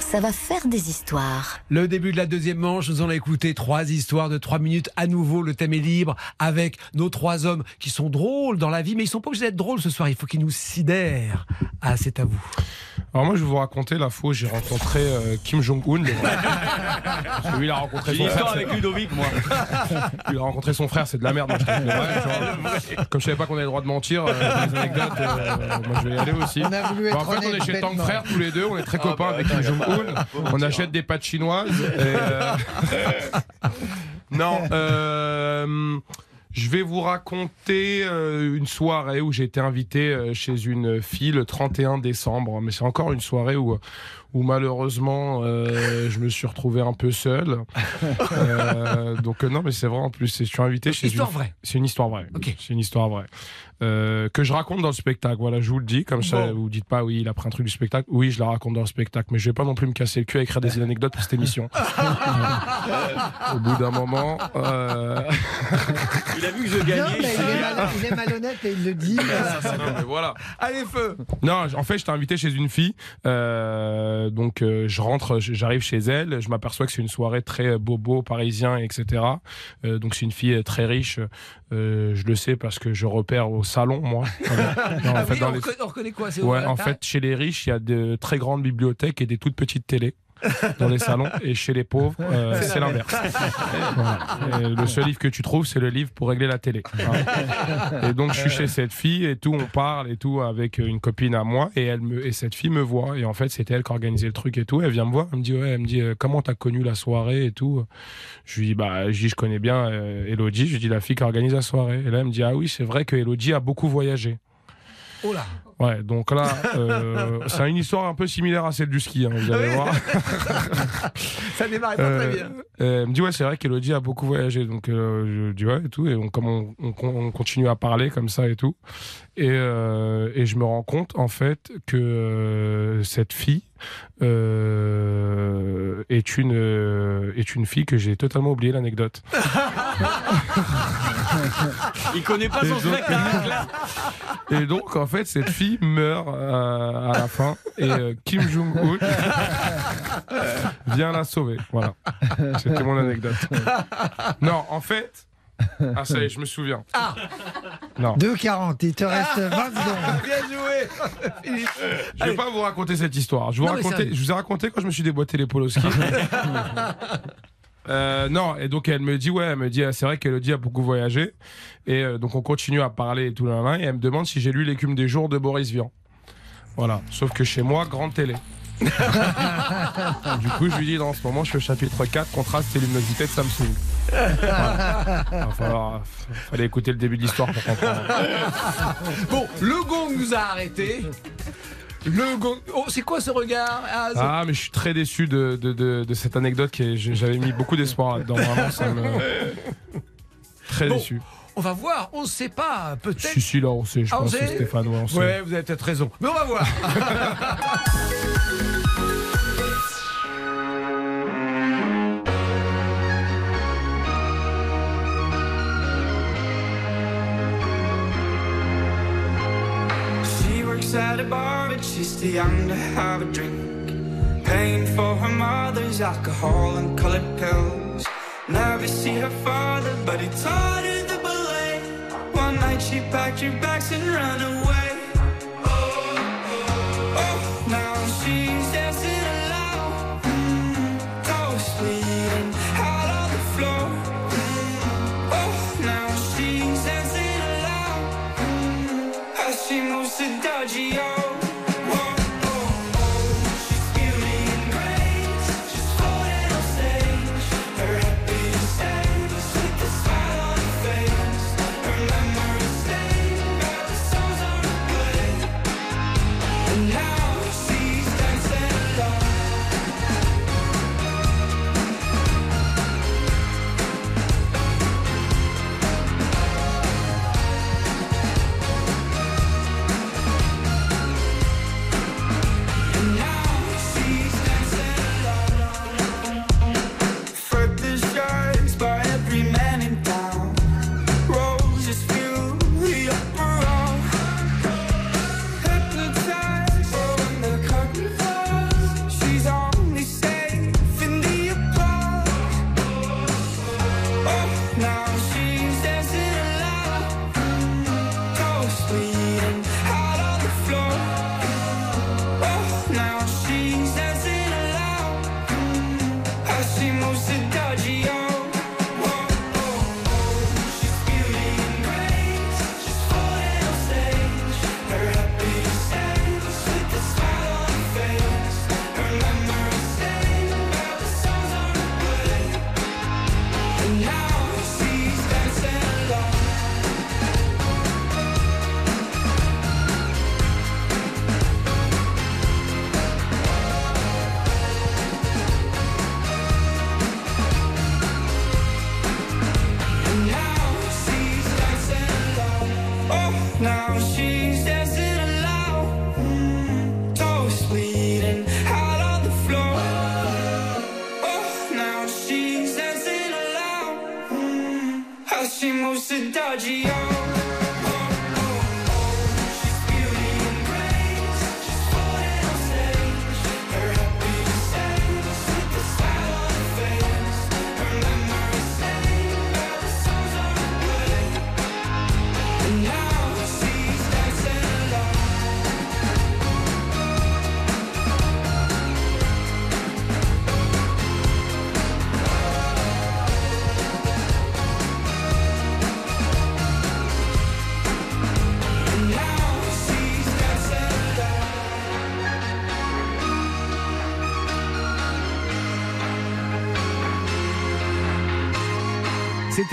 S2: Ça va faire des histoires.
S3: Le début de la deuxième manche, nous allons écouter trois histoires de trois minutes. À nouveau, le thème est libre avec nos trois hommes qui sont drôles dans la vie, mais ils sont pas obligés d'être drôles ce soir. Il faut qu'ils nous sidèrent. Ah, c'est à vous.
S6: Alors moi, je vais vous raconter la fois où j'ai rencontré euh, Kim Jong-un. Parce que lui, il a rencontré
S5: J'ai
S6: son
S5: une histoire
S6: frère.
S5: avec Ludovic, moi.
S6: c'est- Il a rencontré son frère, c'est de la merde. Moi, je tu vois. Comme je savais pas qu'on avait le droit de mentir, euh, les anecdotes, euh, moi je vais y aller aussi.
S4: On a voulu être
S6: Bon, en fait, on
S4: honnête
S6: est chez
S4: bêtement.
S6: Frère tous les deux, on est très
S5: Ah,
S6: copains
S5: bah,
S6: avec Kim Jong-un. On achète des pâtes chinoises. et, euh, non, euh, je vais vous raconter euh, une soirée où j'ai été invité euh, chez une fille le 31 décembre. Mais c'est encore une soirée où, où malheureusement euh, je me suis retrouvé un peu seul. Donc non, mais c'est vrai en plus. Je suis invité chez
S3: Histoire
S6: une
S3: vraie.
S6: c'est une histoire vraie.
S3: Ok.
S6: C'est une histoire vraie. Euh, que je raconte dans le spectacle. Voilà, je vous le dis. Comme ça,
S3: Bon.
S6: vous dites pas, oui, il a pris un truc du spectacle. Oui, je la raconte dans le spectacle. Mais je vais pas non plus me casser le cul à écrire des anecdotes pour cette émission. Au bout d'un moment. euh,
S5: Il a vu que je
S4: Non,
S5: gagnais.
S4: mais il est, mal- il est malhonnête et il le dit.
S6: non, mais voilà.
S3: Allez, feu
S6: Non, en fait, j'étais invité chez une fille. euh, donc, euh, je rentre, j'arrive chez elle. Je m'aperçois que c'est une soirée très euh, bobo, parisien, etc. Euh, donc, c'est une fille euh, très riche. Euh, je le sais parce que je repère au salon, moi. Non, en
S3: Ah
S6: fait,
S3: oui,
S6: dans
S3: on,
S6: les-
S3: reconnaît, on reconnaît quoi c'est
S6: Ouais,
S3: au-
S6: en fait, chez les riches, il y a de très grandes bibliothèques et des toutes petites télés dans les salons. Et chez les pauvres, euh, c'est l'inverse. Voilà. Le seul livre que tu trouves, c'est le livre pour régler la télé. Voilà. Et donc, je suis chez cette fille et tout, on parle et tout avec une copine à moi. Et, elle me, et cette fille me voit. Et en fait, c'était elle qui organisait le truc et tout. Elle vient me voir, elle me dit, ouais, elle me dit, euh, comment t'as connu la soirée et tout? Je lui dis, bah, je dis, je connais bien euh, Elodie. Je lui dis, la fille qui organise la soirée. Et là, elle me dit, ah oui, c'est vrai que Elodie a beaucoup voyagé.
S3: Oh là
S6: Ouais, donc là, euh, c'est une histoire un peu similaire à celle du ski, hein, vous allez
S3: Oui.
S6: voir.
S3: Ça démarre pas
S6: Euh,
S3: très bien.
S6: euh, elle me dit, ouais, c'est vrai qu'Elodie a beaucoup voyagé. Donc, euh, je dis, ouais, et tout. Et on, comme on, on- on continue à parler comme ça et tout. Et, euh, et je me rends compte, en fait, que euh, cette fille euh, est, une, euh, est une fille que j'ai totalement oublié l'anecdote.
S5: Il connaît pas son spectacle.
S6: Et donc, en fait, cette fille meurt euh, à la fin et euh, Kim Jong-un vient la sauver. Voilà. C'était mon anecdote. Non, en fait. Ah, ça y est, je me souviens.
S3: Ah.
S6: Non.
S4: 2,40, il te reste 20 secondes.
S3: Bien joué.
S6: Je vais pas vous raconter cette histoire. Je vous, racontais- je vous ai raconté quand je me suis déboîté les polos ski. Euh, non, et donc elle me dit, ouais, elle me dit, c'est vrai qu'Elodie a beaucoup voyagé. Et euh, donc on continue à parler et tout là, là, et elle me demande si j'ai lu L'écume des jours de Boris Vian. Voilà. Sauf que chez moi, grande télé. du coup, je lui dis, dans ce moment, je fais le chapitre 4, contraste et luminosité de Samsung. Il fallait écouter le début de l'histoire pour comprendre.
S3: Bon, le gong nous a arrêtés. Le gong. Oh, c'est quoi ce regard? Az
S6: Ah, mais je suis très déçu de, de, de, de cette anecdote. qui est- J'avais mis beaucoup d'espoir là-dedans. Vraiment, ça me. Très
S3: Bon,
S6: déçu.
S3: On va voir, on ne sait pas, peut-être.
S6: Si, si, là, on sait, je
S3: Ah,
S6: pense, Stéphane, ouais, on sait.
S3: Ouais, vous avez peut-être raison. Mais on va voir.
S10: Works at a bar, but she's too young to have a drink. Paying for her mother's alcohol and colored pills.
S11: Never see her father, but he taught her the ballet. One night she packed her bags and ran away.
S12: pode.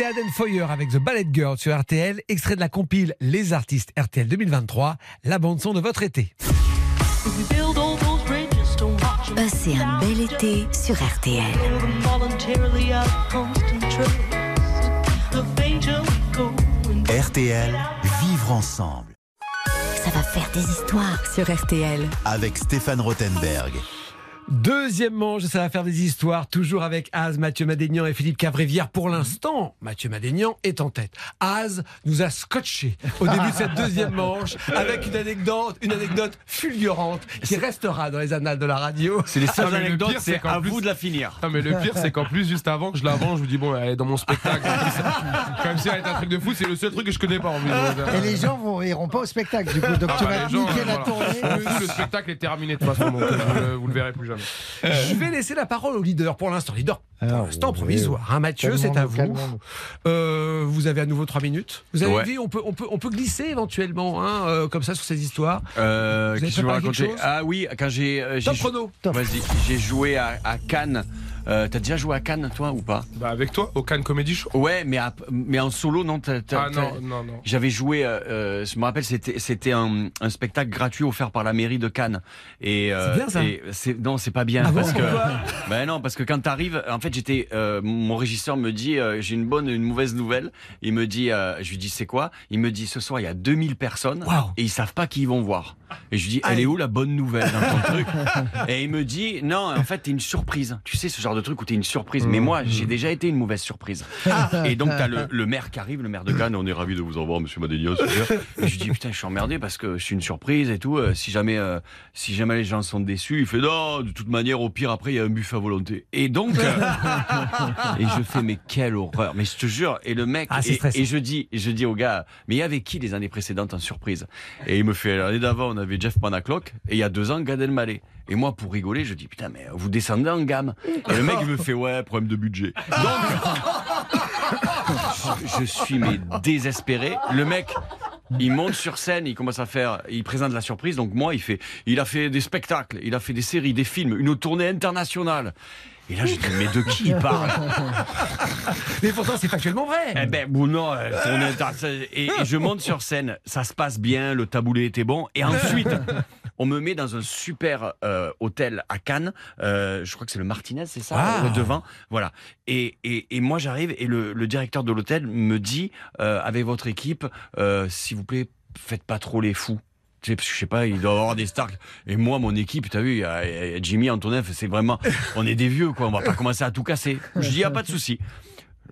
S12: Aden Foyer avec The Ballet Girl sur RTL, extrait de la compile Les Artistes RTL 2023, la bande-son de votre été.
S13: Passez un bel été sur RTL.
S1: RTL, vivre ensemble.
S13: Ça va faire des histoires sur RTL.
S1: Avec Stéphane Rothenberg.
S12: Deuxième manche, ça va faire des histoires, toujours avec Az, Mathieu Madénian et Philippe Cavrivière. Pour l'instant, Mathieu Madénian est en tête. Az nous a scotché au début de cette deuxième manche avec une anecdote, une anecdote fulgurante qui restera dans les annales de la radio.
S5: C'est les
S6: Ah,
S5: seules
S6: le
S5: anecdotes,
S6: c'est
S5: à
S6: plus-
S5: vous de la finir.
S6: Non mais le pire c'est qu'en plus juste avant que je l'avance, je vous dis bon elle est dans mon spectacle. Comme si- elle était un truc de fou, c'est le seul truc que je connais pas en plus.
S4: Et les gens vont, iront pas au spectacle du coup. Donc
S6: Ah,
S4: tu
S6: bah,
S4: vas
S6: les gens,
S4: niquer
S6: euh,
S4: la
S6: voilà.
S4: tournée.
S6: Le, le spectacle est terminé de toute façon, donc euh, vous le verrez plus jamais.
S12: Je vais laisser la parole au leader pour l'instant. Leader pour
S4: Ah,
S12: l'instant
S4: oui.
S12: provisoire. Hein, Mathieu, c'est à vous. Euh, vous avez à nouveau trois minutes. Vous avez
S5: Ouais.
S12: dit, on peut, on, peut, on peut glisser éventuellement hein, euh, comme ça sur ces histoires.
S5: Euh,
S12: Vous avez
S5: qu'est-ce que je
S12: quelque
S5: raconter? Ah oui, quand j'ai. euh, j'ai
S12: Top chrono.
S4: Top.
S5: Vas-y, j'ai joué à, à Cannes. Euh, T'as déjà joué à Cannes, toi, ou pas
S6: Bah avec toi, au Cannes Comedy Show.
S5: Ouais, mais, à- mais en solo, non t'as- t'as-
S6: Ah
S5: t'as-
S6: non, non, non.
S5: J'avais joué, euh, euh, je me rappelle, c'était c'était un, un spectacle gratuit offert par la mairie de Cannes. Et euh,
S12: C'est bien, ça
S5: et c'est- non, c'est pas bien
S12: Ah bon,
S5: que ben non, parce que quand t'arrives, en fait, j'étais, euh, mon régisseur me dit, euh, j'ai une bonne, une mauvaise nouvelle. Il me dit, euh, je lui dis c'est quoi? Il me dit ce soir il y a 2000 personnes
S12: Waouh.
S5: et ils savent pas qui ils vont voir. Et je lui dis, elle
S12: Aïe.
S5: est où la bonne nouvelle dans ton truc? Et il me dit, non, en fait, t'es une surprise. Tu sais ce genre de truc où t'es une surprise. Mais moi, j'ai déjà été une mauvaise surprise. Et donc t'as le, le maire qui arrive, le maire de Cannes. On est ravi de vous en voir, Monsieur super. Et je lui dis putain, je suis emmerdé parce que je suis une surprise et tout. Euh, si jamais, euh, si jamais les gens sont déçus, il fait non. De toute manière, au pire après, il y a un buffet à volonté. Et donc, euh, et je fais mais quelle horreur. Mais je te jure. Et le mec
S3: Ah,
S5: et, et je dis je dis au gars mais il y avait qui les années précédentes en surprise? Et il me fait l'année d'avant on avait Jeff Panaclock et il y a deux ans Gad Elmaleh. Et moi pour rigoler je dis putain mais vous descendez en gamme. Et le mec il me fait ouais problème de budget. Donc je, je suis mais désespéré. Le mec, il monte sur scène, il commence à faire, il présente la surprise. Donc moi, il fait, il a fait des spectacles, il a fait des séries, des films, une tournée internationale. Et là, j'ai dit mais de qui il parle?
S3: Mais pourtant, c'est factuellement vrai.
S5: Eh ben, bon, non, euh, tournée internationale. Et, et je monte sur scène, ça se passe bien, le taboulet était bon. Et ensuite, on me met dans un super euh, hôtel à Cannes. euh, je crois que c'est le Martinez, c'est ça,
S3: Ah.
S5: le devant. Voilà. Et, et, et moi, j'arrive et le, le directeur de l'hôtel me dit, euh, avec votre équipe, s'il vous plaît, faites pas trop les fous. Tu sais, parce que je sais pas, il doit y avoir des stars. Et moi, mon équipe, t'as vu, il y a- il y a Jimmy, Antonev, c'est vraiment, on est des vieux, quoi. On va pas commencer à tout casser. Je dis, y a pas de souci.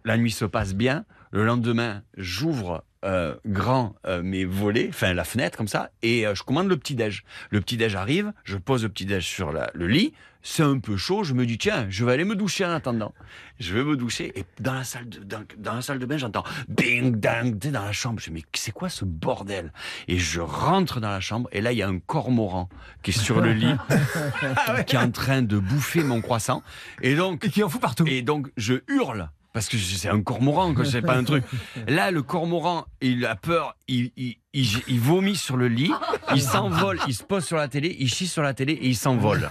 S5: La nuit se passe bien. Le lendemain, j'ouvre euh, grand euh, mes volets, enfin la fenêtre comme ça, et euh, je commande le petit déj. Le petit déj arrive, je pose le petit déj sur la- le lit. C'est un peu chaud. Je me dis tiens, je vais aller me doucher en attendant. Je vais me doucher et dans la salle de dans, dans la salle de bain, j'entends bing dang dans la chambre. Je me dis mais c'est quoi ce bordel? Et je rentre dans la chambre et là il y a un cormoran qui est sur le lit, qui est en train de bouffer mon croissant. Et donc
S3: Et qui en fout partout.
S5: et donc, je hurle. Parce que c'est un cormoran, que c'est pas un truc. Là, le cormoran, il a peur, il, il, il, il vomit sur le lit, il s'envole, il se pose sur la télé, il chie sur la télé et il s'envole.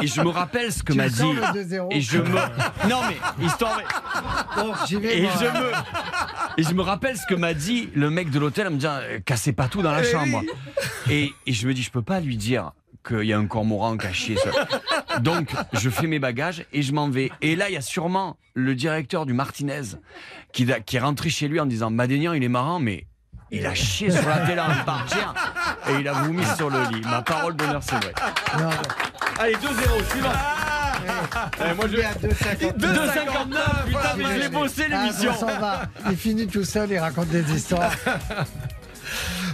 S5: Et je me rappelle ce que m'a dit.
S4: sens, le 2-0
S5: Et je me. Non, mais histoire.
S4: Bon, j'y vais.
S5: Et
S4: moi.
S5: je me. Et je me rappelle ce que m'a dit le mec de l'hôtel en me disant euh, cassez pas tout dans la chambre. Et, et je me dis je peux pas lui dire qu'il y a un cormoran caché. sur- Donc je fais mes bagages et je m'en vais. Et là il y a sûrement le directeur du Martinez qui, qui est rentré chez lui en disant Madénian il est marrant mais il a chié sur la télé en partir et il a vomi sur le lit. Ma parole d'honneur c'est vrai.
S4: Non,
S5: Allez 2-0 suivant. Eh, moi je.
S4: il est à 2,59.
S5: 2,59 putain mais je l'ai bossé
S4: Ah,
S5: l'émission.
S4: va. Il finit tout seul, il raconte des histoires.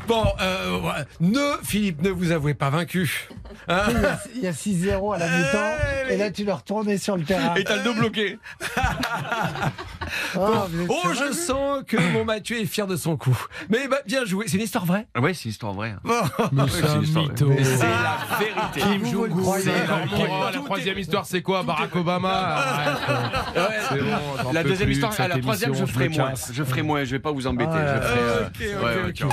S3: Bon, euh, ne, Philippe, ne vous avouez pas vaincu. Hein
S4: Il y a 6-0 à la mi-temps. Et là, tu le retournes sur le terrain.
S5: Et t'as le dos bloqué.
S4: Oh, vous
S3: oh, je sens que mon Mathieu est fier de son coup. Mais bah, bien joué, c'est une histoire vraie.
S5: Ouais, c'est une histoire vraie.
S6: Mais c'est un mytho.
S5: C'est la vérité.
S4: Qui vous le croyez
S6: moi, la troisième histoire, c'est quoi Barack Obama bon,
S5: La deuxième
S6: plus
S5: histoire, à la troisième, je ferai moins. Je ferai moins, je vais pas vous embêter.
S4: Ah,
S5: je ferai, euh,
S3: ok,
S5: ouais,
S3: ok,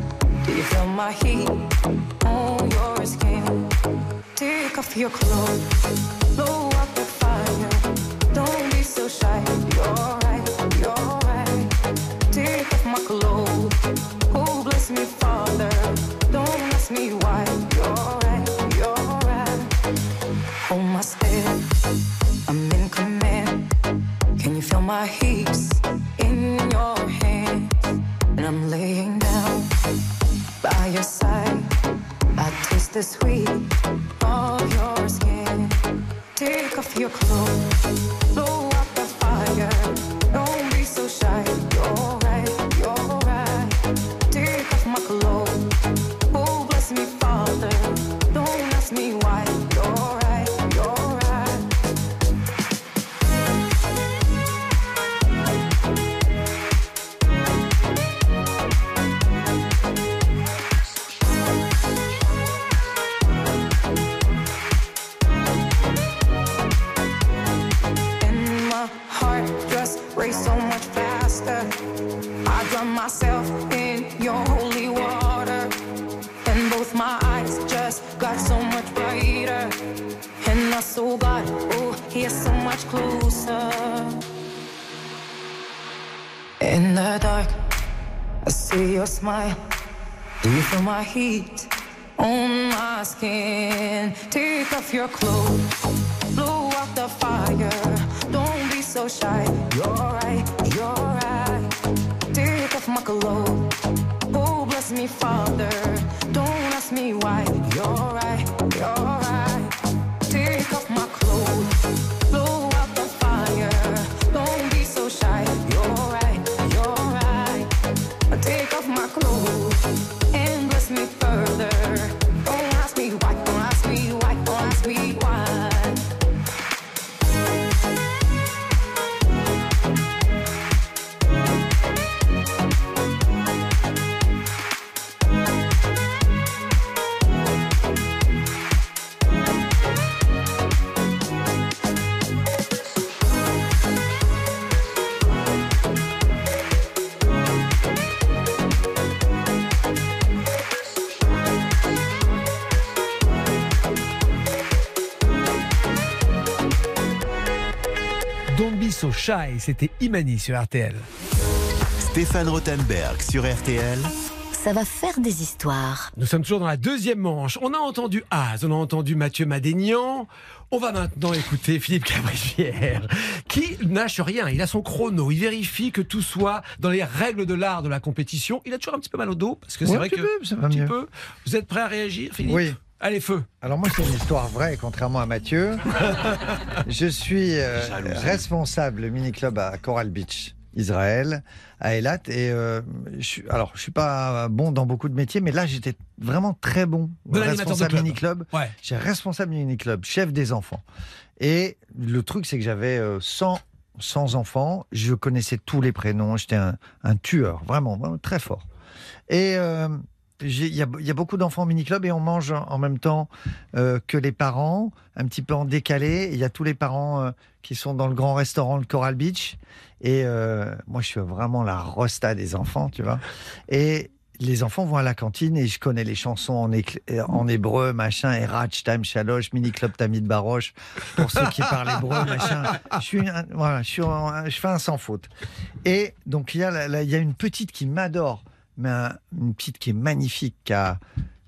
S14: You feel my heat on your skin? Take off your clothes, heat on my skin? Take off your clothes, blow out the fire. Don't be so right,
S3: So shy, c'était Imani sur RTL.
S1: Stéphane Rothenberg sur RTL.
S2: Ça va faire des histoires.
S3: Nous sommes toujours dans la deuxième manche. On a entendu Az, on a entendu Mathieu Madénian. On va maintenant écouter Philippe Cabrivière, qui nâche rien. Il a son chrono, il vérifie que tout soit dans les règles de l'art de la compétition. Il a toujours un petit peu mal au dos, parce que c'est
S4: Ouais,
S3: vrai
S4: un petit
S3: que.
S4: peu, ça va
S3: un petit
S4: mieux.
S3: peu. Vous êtes prêt à réagir, Philippe?
S4: Oui.
S3: Allez, feu.
S4: Alors moi, c'est une histoire vraie, contrairement à Mathieu. je suis euh, responsable mini-club à Coral Beach, Israël, à Eilat. Et euh, je suis, alors, je suis pas bon dans beaucoup de métiers, mais là, j'étais vraiment très bon.
S3: De
S4: responsable
S3: club.
S4: mini-club.
S3: Ouais.
S4: J'ai responsable mini-club, chef des enfants. Et le truc, c'est que j'avais euh, 100, 100 enfants. Je connaissais tous les prénoms. J'étais un, un tueur, vraiment, vraiment très fort. Et euh, il y, a- beaucoup d'enfants au mini-club et on mange en même temps euh, que les parents, un petit peu en décalé. Il y a tous les parents euh, qui sont dans le grand restaurant de Coral Beach. Et euh, moi, je suis vraiment la rosta des enfants, tu vois. Et les enfants vont à la cantine et je connais les chansons en, hébreu, machin, Erach, Tam, Shalosh, Mini Club Tamid Baroche, pour ceux qui parlent hébreu, machin. Je fais un sans faute. Et donc, il y a une petite qui m'adore, mais un- une petite qui est magnifique, qui a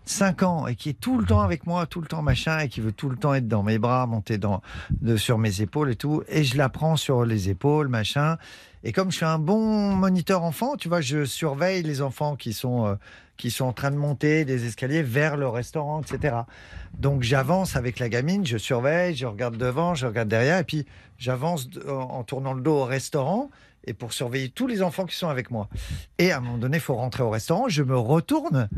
S4: 5 ans et qui est tout le temps avec moi, tout le temps machin, et qui veut tout le temps être dans mes bras, monter dans, sur mes épaules et tout. Et je la prends sur les épaules, machin. Et comme je suis un bon moniteur enfant, tu vois, je surveille les enfants qui sont, euh, qui sont en train de monter des escaliers vers le restaurant, etc. Donc j'avance avec la gamine, je surveille, je regarde devant, je regarde derrière, et puis j'avance en tournant le dos au restaurant. Et pour surveiller tous les enfants qui sont avec moi. Et à un moment donné, il faut rentrer au restaurant. Je me retourne,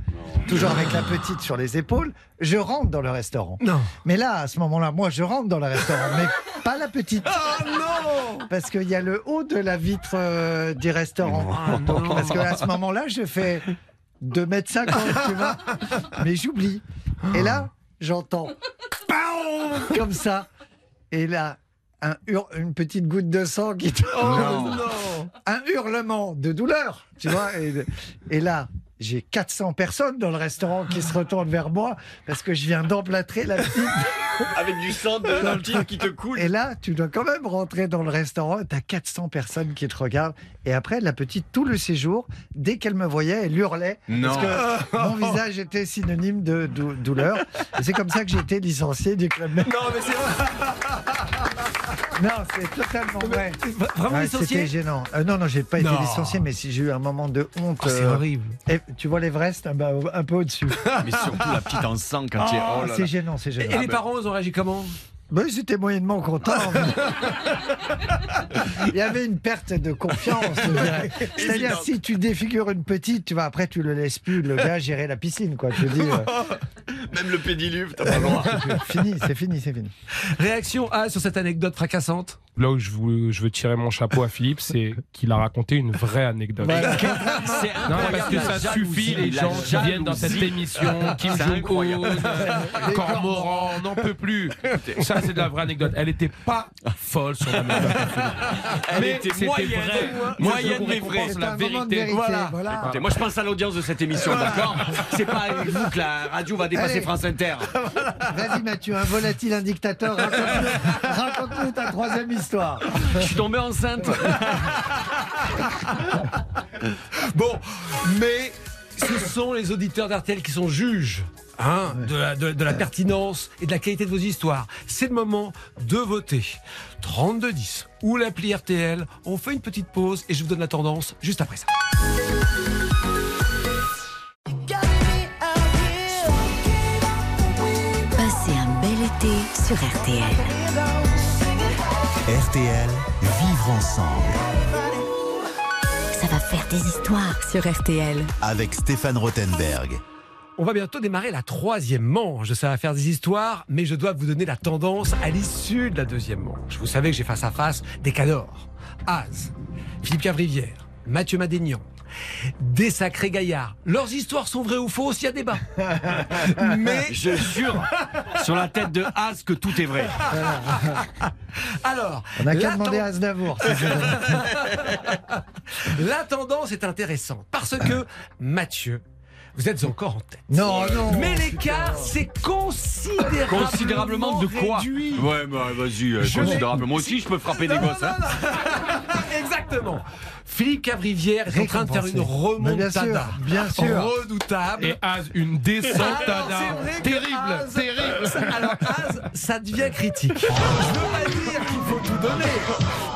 S4: toujours avec la petite sur les épaules. Je rentre dans le restaurant.
S3: Non.
S4: Mais là, à ce moment-là, moi, je rentre dans le restaurant, mais pas la petite.
S3: Oh non
S4: Parce qu'il y a le haut de la vitre euh, du restaurant. Parce qu'à ce moment-là, je fais 2 mètres 50, tu vois. Mais j'oublie. Et là, j'entends comme ça. Et là, un hur- une petite goutte de sang qui tombe.
S3: Oh non
S4: Un hurlement de douleur, tu vois. Et, et là, j'ai 400 personnes dans le restaurant qui se retournent vers moi parce que je viens d'emplâtrer la petite.
S5: Avec du sang de la petite qui te coule.
S4: Et là, tu dois quand même rentrer dans le restaurant et tu as 400 personnes qui te regardent. Et après, la petite, tout le séjour, dès qu'elle me voyait, elle hurlait.
S5: Non.
S4: Parce que mon visage était synonyme de dou- douleur. Et c'est comme ça que j'ai été licencié du club.
S3: Non, mais c'est vrai
S4: Non, c'est totalement vrai.
S3: Vraiment
S4: Ouais,
S3: licencié
S4: C'était gênant. Euh, non, non, j'ai pas
S3: Non.
S4: été licencié, mais si j'ai eu un moment de honte.
S3: Oh, C'est
S4: euh,
S3: horrible.
S4: et tu vois l'Everest, un, peu- un peu au-dessus.
S5: Mais surtout la petite en sang quand tu es.
S4: Oh,
S5: Oh là
S4: c'est
S5: là.
S4: gênant, c'est
S3: Et,
S4: gênant.
S3: et les parents, ils ont réagi comment?
S4: Ben, ils étaient moyennement contents. Il y avait une perte de confiance, je dirais. C'est-à-dire, si tu défigures une petite, tu vois, après, tu le laisses plus, le gars, gérer la piscine, quoi. Tu dis, euh,
S5: Même le pédiluve, t'as pas le droit.
S4: fini, c'est fini, c'est fini.
S3: Réaction A sur cette anecdote fracassante?
S6: Là où je veux, je veux tirer mon chapeau à Philippe, c'est qu'il a raconté une vraie anecdote.
S4: Voilà.
S5: C'est
S6: Non,
S5: incroyable.
S6: parce que ça suffit, les gens qui viennent dans cette émission, Kim
S5: C'est
S6: Jong-un,
S5: incroyable.
S6: Cormoran, on n'en peut plus. Ça, c'est de la vraie anecdote. Elle était pas folle sur l'anecdote.
S5: Elle
S6: Mais
S5: était moyenne,
S6: vrai.
S5: moyenne mais vraie.
S6: la vérité.
S4: vérité.
S3: Voilà.
S4: Voilà.
S5: Écoutez, moi je pense à l'audience de cette émission, d'accord C'est pas avec vous que la radio va dépasser
S4: Allez.
S5: France Inter.
S4: Vas-y, Mathieu, un volatile, un dictateur, raconte-nous raconte-nous ta troisième histoire.
S5: Je suis tombé enceinte.
S3: Bon, mais ce sont les auditeurs d'RTL qui sont juges. hein, de, la, de- de la pertinence et de la qualité de vos histoires. C'est le moment de voter. 32-10 ou l'appli RTL. On fait une petite pause et je vous donne la tendance juste après ça.
S2: Passez un bel été sur RTL.
S1: RTL, vivre ensemble.
S2: Ça va faire des histoires sur RTL.
S1: Avec Stéphane Rothenberg.
S3: On va bientôt démarrer la troisième manche. Ça va faire des histoires, mais je dois vous donner la tendance à l'issue de la deuxième manche. Vous savez que j'ai face à face des cadors. Az, Philippe Cavrivière, Mathieu Madénian. Des sacrés gaillards. Leurs histoires sont vraies ou fausses, il y a débat. Mais
S5: Je jure sur la tête de As que tout est vrai.
S3: alors,
S4: On n'a qu'à demander à Aznavour.
S3: la tendance est intéressante parce que Mathieu, vous êtes encore en tête.
S4: Non, non.
S3: Mais l'écart, c'est considérablement,
S5: Considérablement de quoi
S3: réduit.
S5: Ouais, bah vas-y, euh,
S3: Je
S5: considérablement. Moi aussi, je peux frapper des
S3: Non,
S5: gosses.
S3: non,
S5: hein.
S3: Exactement. Philippe Cavrivière est en train de faire une.
S4: Mais bien sûr,
S3: remontada.
S4: bien sûr.
S3: Redoutable.
S6: Et Az, une
S3: c'est vrai que
S6: Terrible,
S3: Az-
S6: terrible.
S3: Alors, Az, ça devient critique. Je veux pas dire qu'il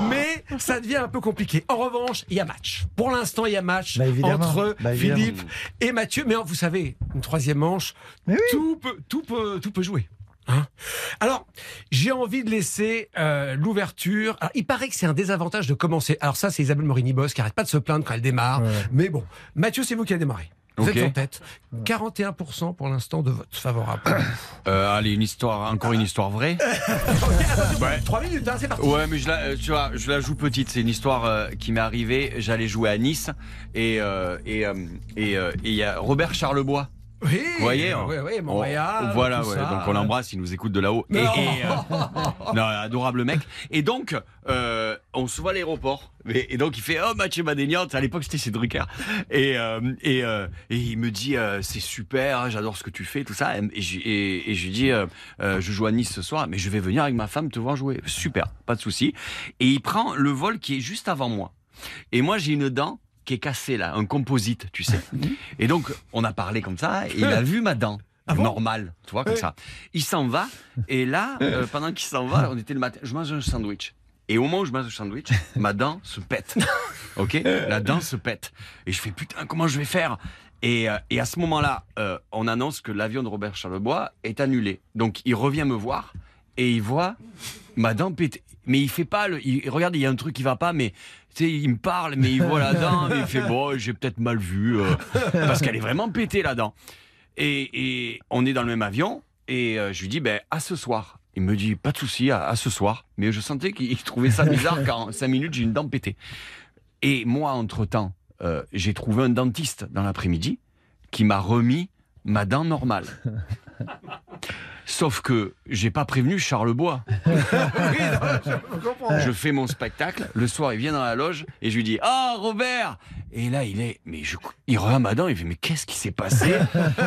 S3: mais ça devient un peu compliqué. En revanche, il y a match. Pour l'instant, il y a match
S4: Bah,
S3: entre
S4: Bah.
S3: Philippe et Mathieu. Mais vous savez, une troisième manche,
S4: oui.
S3: tout, peut, tout, peut, tout peut jouer. Hein Alors, j'ai envie de laisser euh, l'ouverture. Alors, il paraît que c'est un désavantage de commencer. Alors ça, c'est Isabelle Morini-Boss qui arrête pas de se plaindre quand elle démarre.
S4: Ouais.
S3: Mais bon, Mathieu, c'est vous qui a démarré. Vous êtes en tête. 41% pour l'instant de vote favorable.
S5: Euh, allez, une histoire, encore une histoire vraie. Ouais.
S3: 3 minutes, hein, c'est parti.
S5: Ouais, mais je la, euh, tu vois, je la joue petite. C'est une histoire euh, qui m'est arrivée. J'allais jouer à Nice et euh, et et et il y a Robert Charlebois.
S3: Oui,
S5: Vous voyez hein
S3: oui, oui,
S5: On-. Voilà, ouais, donc on l'embrasse, il nous écoute de là-haut. Et,
S3: Non.
S5: et, euh, non, adorable mec. Et donc, euh, on se voit à l'aéroport. Et, et donc, il fait Oh, Mathieu Madénian, à l'époque, c'était chez Drucker. Et, euh, et, il me dit C'est super, j'adore ce que tu fais, tout ça. Et, je- lui dis Je joue à Nice ce soir, mais je vais venir avec ma femme te voir jouer. Super, pas de souci. Et il prend le vol qui est juste avant moi. Et moi, j'ai une dent qui est cassée là, un composite, tu sais. Et donc, on a parlé comme ça, et il a vu ma dent.
S3: Ah bon
S5: normale, tu vois, comme ça. Il s'en va, et là, euh, pendant qu'il s'en va, on était le matin, je mange un sandwich. Et au moment où je mange le sandwich, ma dent se pète. Ok? La dent se pète. Et je fais putain, comment je vais faire? Et, euh, et à ce moment-là, euh, on annonce que l'avion de Robert Charlebois est annulé. Donc il revient me voir et il voit ma dent péter. Mais il fait pas le. Il, regarde, il y a un truc qui va pas, mais tu sais, il me parle, mais il voit la dent, mais il fait bon, j'ai peut-être mal vu. euh, parce qu'elle est vraiment pétée la dent. Et, et on est dans le même avion et euh, je lui dis, ben à ce soir. Il me dit, pas de souci, à, à ce soir. Mais je sentais qu'il trouvait ça bizarre car en 5 minutes, j'ai une dent pétée. Et moi, entre-temps, euh, j'ai trouvé un dentiste dans l'après-midi qui m'a remis ma dent normale. Sauf que j'ai pas prévenu Charlebois. Je fais mon spectacle. Le soir, il vient dans la loge et je lui dis Ah, Robert Et là, il est. Mais je, il regarde ma dent. Il fait Mais qu'est-ce qui s'est passé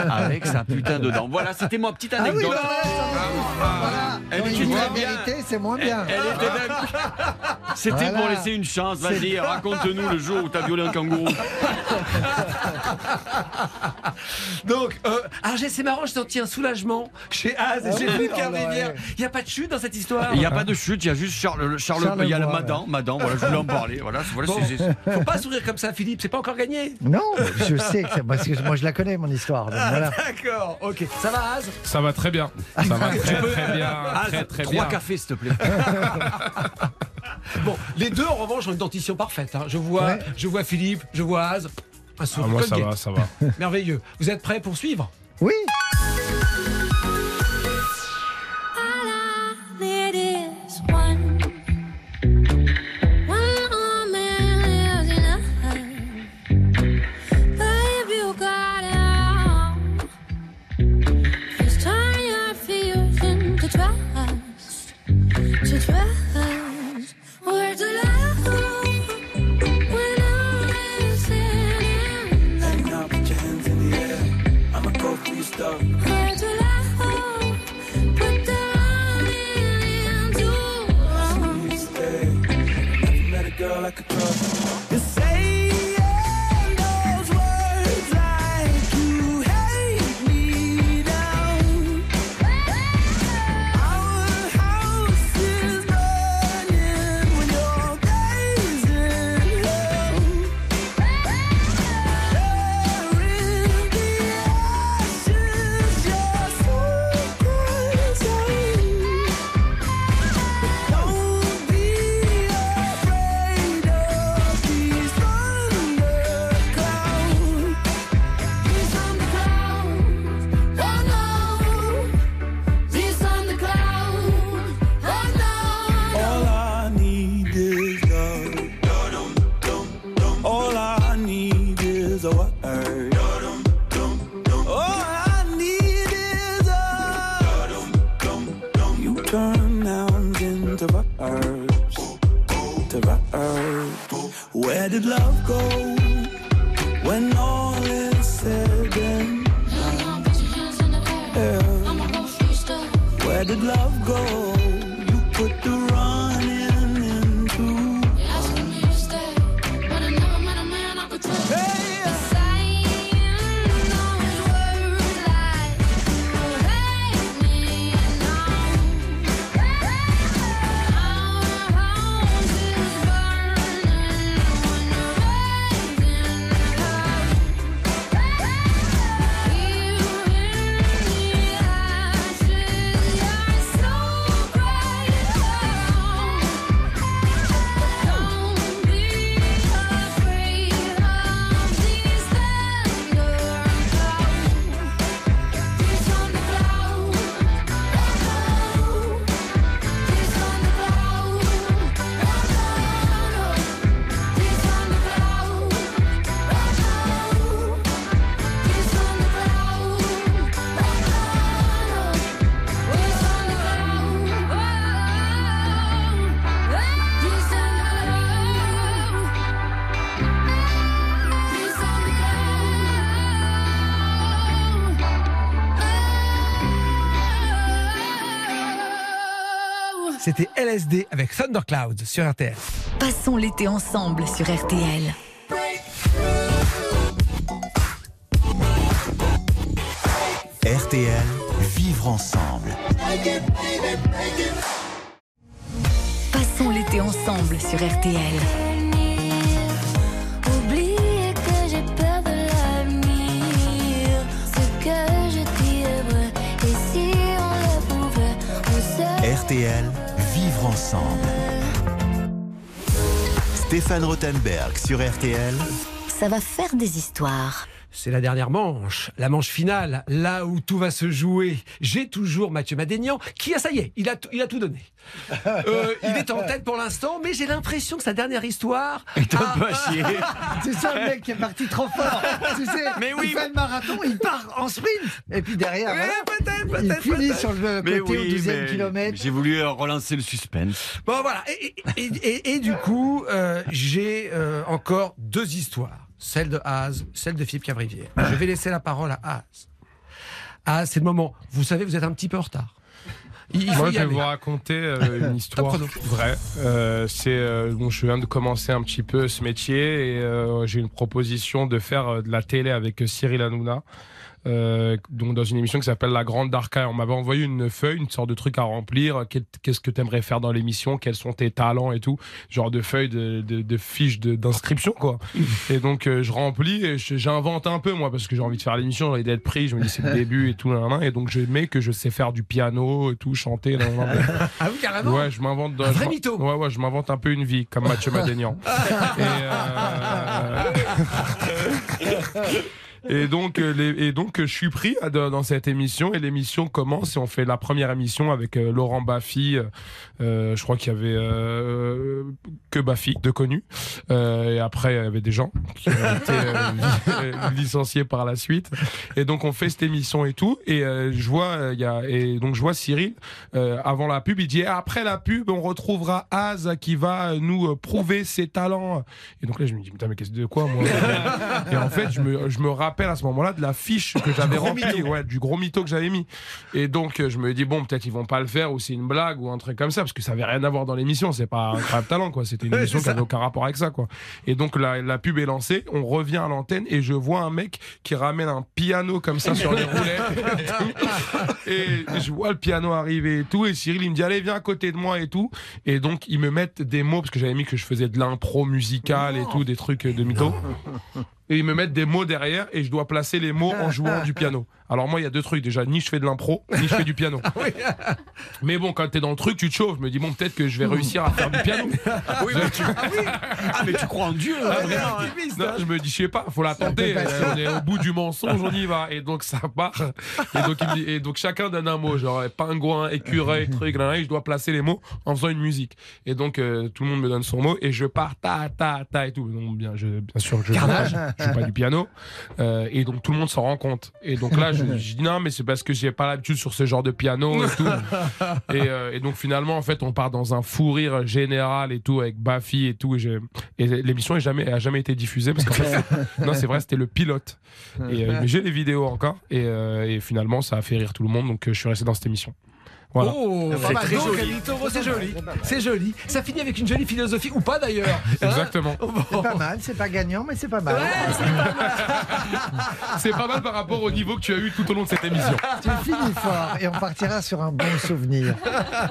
S5: avec sa putain de dent? Voilà, c'était ma petite
S4: Ah oui,
S5: anecdote.
S4: voilà.
S5: Elle
S4: Quand
S5: était
S4: il dit la vérité, c'est moins bien.
S5: Elle était. C'était
S4: Voilà.
S5: pour laisser une chance. Vas-y, raconte-nous le jour où t'as violé un kangourou.
S3: Donc, euh, alors j'ai- c'est marrant, j'ai senti un soulagement chez Az et
S4: Ah
S3: chez
S4: oh.
S3: Il n'y a pas de chute dans cette histoire.
S5: Il n'y a pas de chute, il y a juste Charles, Charles, il y a le Madan, Madan, voilà, je voulais en parler. Voilà, voilà,
S3: Bon, faut pas sourire comme ça, Philippe, c'est pas encore gagné.
S4: Non, je sais que parce que moi je la connais mon histoire. voilà.
S3: D'accord, ok. Ça va, Az?
S6: Ça va très bien. Ça va très très bien.
S5: Ah,
S6: Très très
S5: trois
S6: bien.
S5: cafés, s'il te plaît.
S3: Bon, les deux, en revanche, ont une dentition parfaite. hein. Je, vois,
S4: Ouais.
S3: je vois Philippe, je vois Az. Un
S6: Ah,
S3: sourire
S6: moi
S3: comme
S6: ça va, ça va.
S3: Merveilleux. Vous êtes prêts pour suivre?
S4: Oui,
S3: C'était LSD avec Thunderclouds sur RTL.
S2: Passons l'été ensemble sur RTL.
S1: RTL, vivre ensemble.
S2: Passons l'été ensemble sur RTL.
S9: Oubliez que j'ai peur de l'avenir. Ce que je dis est vrai. Et si on le pouvait, on se
S1: RTL, ensemble. Stéphane Rothenberg sur RTL.
S2: Ça va faire des histoires.
S3: C'est la dernière manche, la manche finale, là où tout va se jouer. J'ai toujours Mathieu Madénian qui, a ça y est, il a, tout- il a tout donné. Euh, il est en tête pour l'instant, mais j'ai l'impression que sa dernière histoire.
S5: Est un peu à chier.
S4: C'est ça le mec qui est parti trop fort. tu sais,
S5: Mais oui,
S4: il fait le marathon, il part en sprint. Et puis derrière, voilà,
S3: peut-être,
S4: il
S3: peut-être,
S4: finit
S3: peut-être.
S4: sur le
S5: Mais
S4: côté au deuxième kilomètre.
S5: j'ai voulu euh, relancer le suspense.
S3: Bon voilà, et, et- et- et du coup, euh, j'ai euh, encore deux histoires. Celle de Az, celle de Philippe Cavrivière. Je vais laisser la parole à Az. Az, c'est le moment. Vous savez, vous êtes un petit peu en retard. Il,
S6: Moi, je vais vous raconter euh, une histoire vraie. Euh, c'est euh, bon, je viens de commencer un petit peu ce métier et euh, j'ai une proposition de faire de la télé avec Cyril Hanouna. Euh, donc dans une émission qui s'appelle La Grande Darka. On m'avait envoyé une feuille, une sorte de truc à remplir. Qu'est- Qu'est-ce que tu aimerais faire dans l'émission? Quels sont tes talents et tout? Genre de feuilles, de, de, de fiches de- d'inscription quoi. et donc euh, je remplis et j'invente un peu moi parce que j'ai envie de faire l'émission, j'ai envie d'être pris. Je me dis c'est le début et tout. Et donc je mets que je sais faire du piano et tout, chanter.
S3: Ah oui, carrément
S6: Ouais, je m'invente.
S3: Un vrai mytho.
S6: Ouais, ouais, je m'invente un peu une vie, comme Mathieu Madénian. et, euh, et donc, euh, et donc, euh, je suis pris à- dans cette émission et l'émission commence et on fait la première émission avec euh, Laurent Baffy. euh, euh, je crois qu'il y avait euh, que Baffy de connu. Euh, et après, il y avait des gens qui ont été euh, licenciés par la suite. Et donc, on fait cette émission et tout. Et euh, je vois, euh, et donc je vois Cyril euh, avant la pub, il dit après la pub, on retrouvera Az qui va nous euh, prouver ses talents. Et donc là, je me dis putain, mais qu'est-ce de quoi moi? Et en fait, je me rappelle à ce moment-là de la fiche que j'avais remplie, ouais, du gros mytho que j'avais mis. Et donc, euh, je me dis bon, peut-être ils vont pas le faire ou c'est une blague ou un truc comme ça parce que ça avait rien à voir dans l'émission. C'est pas incroyable talent quoi. C'était une émission qui avait aucun rapport avec ça quoi. Et donc la, la pub est lancée, on revient à l'antenne et je vois un mec qui ramène un piano comme ça sur les roulettes. et je vois le piano arriver et tout. Et Cyril, il me dit, allez, viens à côté de moi et tout. Et donc, ils me mettent des mots, parce que j'avais mis que je faisais de l'impro musical et tout, des trucs de mytho. Et ils me mettent des mots derrière et je dois placer les mots en jouant du piano. Alors moi, il y a deux trucs. Déjà, ni je fais de l'impro, ni je fais du piano. Mais bon, quand t'es dans le truc, tu te chauffes. Je me dis, bon, peut-être que je vais réussir à faire du piano.
S5: Oui, mais tu... Ah, mais tu crois en Dieu hein, vraiment, hein.
S6: Non, je me dis, je sais pas, faut la tenter.
S4: peut passer.
S6: Euh, on est au bout du mensonge, on y va. Et donc ça part. Et donc, il me dit- et donc chacun donne un mot, genre pingouin, écureuil, truc, et je dois placer les mots en faisant une musique. Et donc euh, tout le monde me donne son mot et je pars ta ta ta et tout. Donc bien, je, bien sûr, je joue pas, je joue pas du piano. Euh, et donc tout le monde s'en rend compte. Et donc là, je je, je dis non, mais c'est parce que j'ai pas l'habitude sur ce genre de piano et tout. et, euh, et donc finalement, en fait, on part dans un fou rire général et tout avec Bafi et tout. Et, l'émission est jamais, a jamais été diffusée parce qu'en fait, non, c'est vrai, c'était le pilote. Et euh, j'ai les vidéos encore. Et, euh, et finalement, ça a fait rire tout le monde. Donc je suis resté dans cette émission. Voilà.
S3: Oh,
S6: C'est très joli.
S3: C'est joli. C'est joli. Ça finit avec une jolie philosophie ou pas d'ailleurs. Hein
S6: Exactement.
S4: C'est pas mal, c'est pas gagnant, mais c'est pas mal.
S6: C'est pas mal par rapport au niveau que tu as eu tout au long de cette émission.
S4: Tu finis fort et on partira sur un bon souvenir.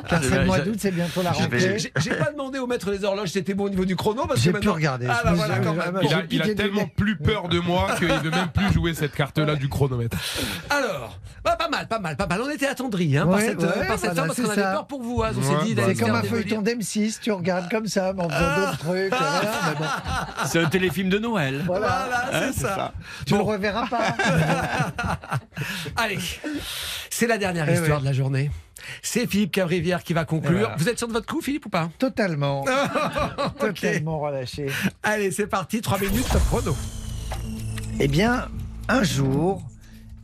S4: Car c'est le mois d'août, c'est bientôt la rentrée.
S3: J'ai pas demandé au maître des horloges si c'était bon au niveau du chrono parce que
S4: J'ai pu regarder.
S3: Ah bah voilà quand même.
S6: Il a, il tellement plus peur de moi qu'il veut même plus jouer cette carte-là du chronomètre.
S3: Alors, bah, pas mal, pas mal, pas mal. On était attendris hein, par
S4: Ouais,
S3: cette,
S4: ouais,
S3: euh, par cette
S4: voilà,
S3: heure parce
S4: c'est
S3: qu'on avait
S4: ça.
S3: peur pour vous. hein. On s'est
S6: Ouais,
S3: dit
S6: bah,
S3: d'aller
S4: C'est comme un feuilleton d'M6, tu regardes comme ça, mais en faisant d'autres trucs. bon,
S5: C'est un téléfilm de Noël.
S4: voilà.
S3: Voilà, c'est ça.
S4: Tu le reverras pas.
S3: Allez, c'est la dernière
S4: Eh
S3: histoire de la journée. C'est Philippe Cabrivière qui va conclure.
S4: voilà.
S3: Vous êtes sûr de votre coup, Philippe, ou pas?
S4: Totalement. Totalement relâché.
S3: Allez, c'est parti. 3 minutes, top chrono.
S4: Eh bien, un jour,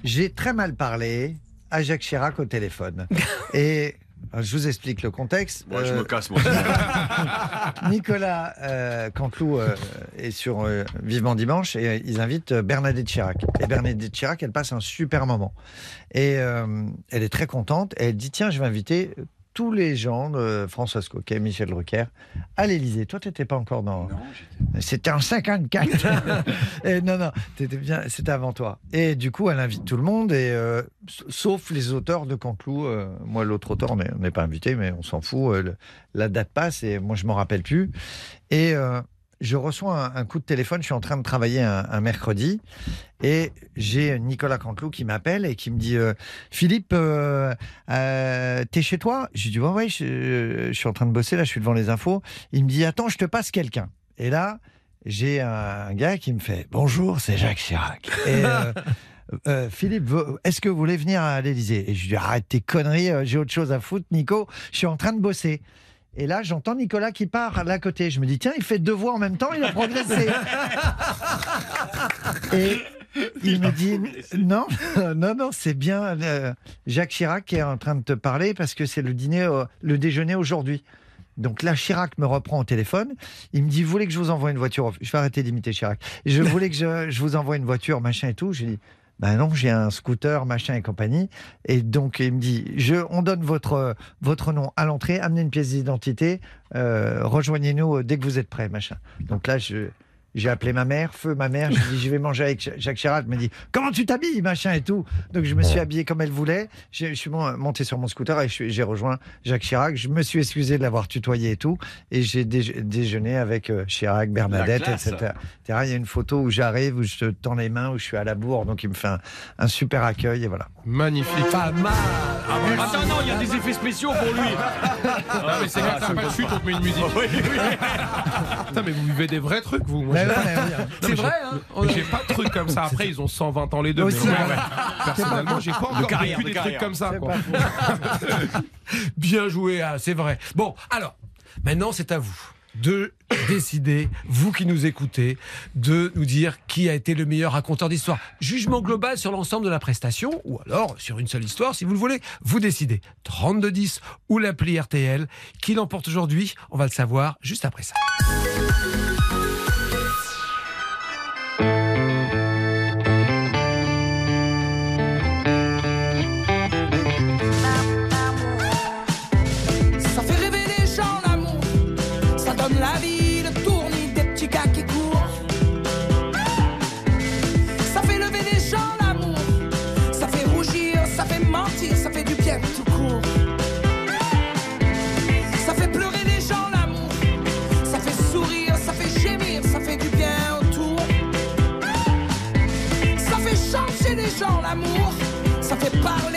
S4: j'ai très mal parlé à Jacques Chirac au téléphone. Et je vous explique le contexte.
S5: Moi, je
S4: Euh,
S5: me casse, moi.
S4: Nicolas euh, Canteloup euh, est sur euh, Vivement Dimanche et euh, ils invitent Bernadette Chirac. Et Bernadette Chirac, elle passe un super moment. Et euh, elle est très contente. Et elle dit Tiens, je vais inviter tous les gens de Françoise Coquet, Michel Drucker, à l'Élysée. Toi, tu n'étais pas encore dans. C'était en 54. et non, non, t'étais bien, c'était avant toi. Et du coup, elle invite tout le monde, et, euh, sauf les auteurs de Canteloup. euh, moi, l'autre auteur, on n'est pas invité, mais on s'en fout. euh, le- la date passe, et moi, je m'en rappelle plus. Et euh, je reçois un, coup de téléphone. Je suis en train de travailler un, mercredi, et j'ai Nicolas Canteloup qui m'appelle et qui me dit euh, Philippe, euh, euh, t'es chez toi? Je lui dis Ouais, ouais, je, suis en train de bosser, là, je suis devant les infos. Il me dit Attends, je te passe quelqu'un. Et là, j'ai un gars qui me fait Bonjour, c'est Jacques Chirac. Philippe, est-ce que vous voulez venir à l'Élysée? Et je lui dis Arrête tes conneries, j'ai autre chose à foutre, Nico, je suis en train de bosser. Et là, j'entends Nicolas qui part là à côté. Je me dis, tiens, il fait deux voix en même temps, il a progressé. Et il me dit, non, non, non, c'est bien euh, Jacques Chirac qui est en train de te parler parce que c'est le dîner, euh, le déjeuner aujourd'hui. Donc là, Chirac me reprend au téléphone. Il me dit, vous voulez que je vous envoie une voiture Je vais arrêter d'imiter Chirac. Je voulais que je, je vous envoie une voiture, machin et tout. J'ai dit, ben non, j'ai un scooter, machin et compagnie. Et donc, il me dit, je, on donne votre, votre nom à l'entrée, amenez une pièce d'identité, euh, rejoignez-nous dès que vous êtes prêts, machin. Donc là, je, j'ai appelé ma mère, feu ma mère, j'ai dit, je vais manger avec Jacques Chirac. Elle me dit, comment tu t'habilles, machin et tout. Donc, je me suis habillé comme elle voulait. Je, je suis mon- monté sur mon scooter et j'ai rejoint Jacques Chirac. Je me suis excusé de l'avoir tutoyé et tout. Et j'ai déje- déjeuné avec euh, Chirac, Bernadette, etc. Il y a une photo où j'arrive, où je te tends les mains, où je suis à la bourre. Donc, il me fait un, un super accueil et voilà.
S6: Magnifique.
S3: Pas mal.
S5: Ah, Attends, non, il y a des effets spéciaux pour lui.
S6: Ah, mais c'est quand t'as pas de chute, on te met une musique. Putain, mais vous vivez des vrais trucs, vous. Moi,
S3: C'est vrai,
S6: j'ai-
S3: hein
S6: J'ai pas de trucs comme ça. Après, ils ont 120 ans les deux.
S4: Aussi,
S6: mais
S4: ouais.
S6: ouais, Personnellement, j'ai pas encore
S5: carrière,
S6: vécu
S5: de
S6: des
S5: carrière.
S6: trucs comme ça. Quoi.
S3: Bien joué, ah, c'est vrai. Bon, alors, maintenant c'est à vous de décider, vous qui nous écoutez, de nous dire qui a été le meilleur raconteur d'histoire. Jugement global sur l'ensemble de la prestation, ou alors sur une seule histoire, si vous le voulez. Vous décidez. 3210 ou l'appli RTL. Qui l'emporte aujourd'hui On va le savoir juste après. Ça
S7: ça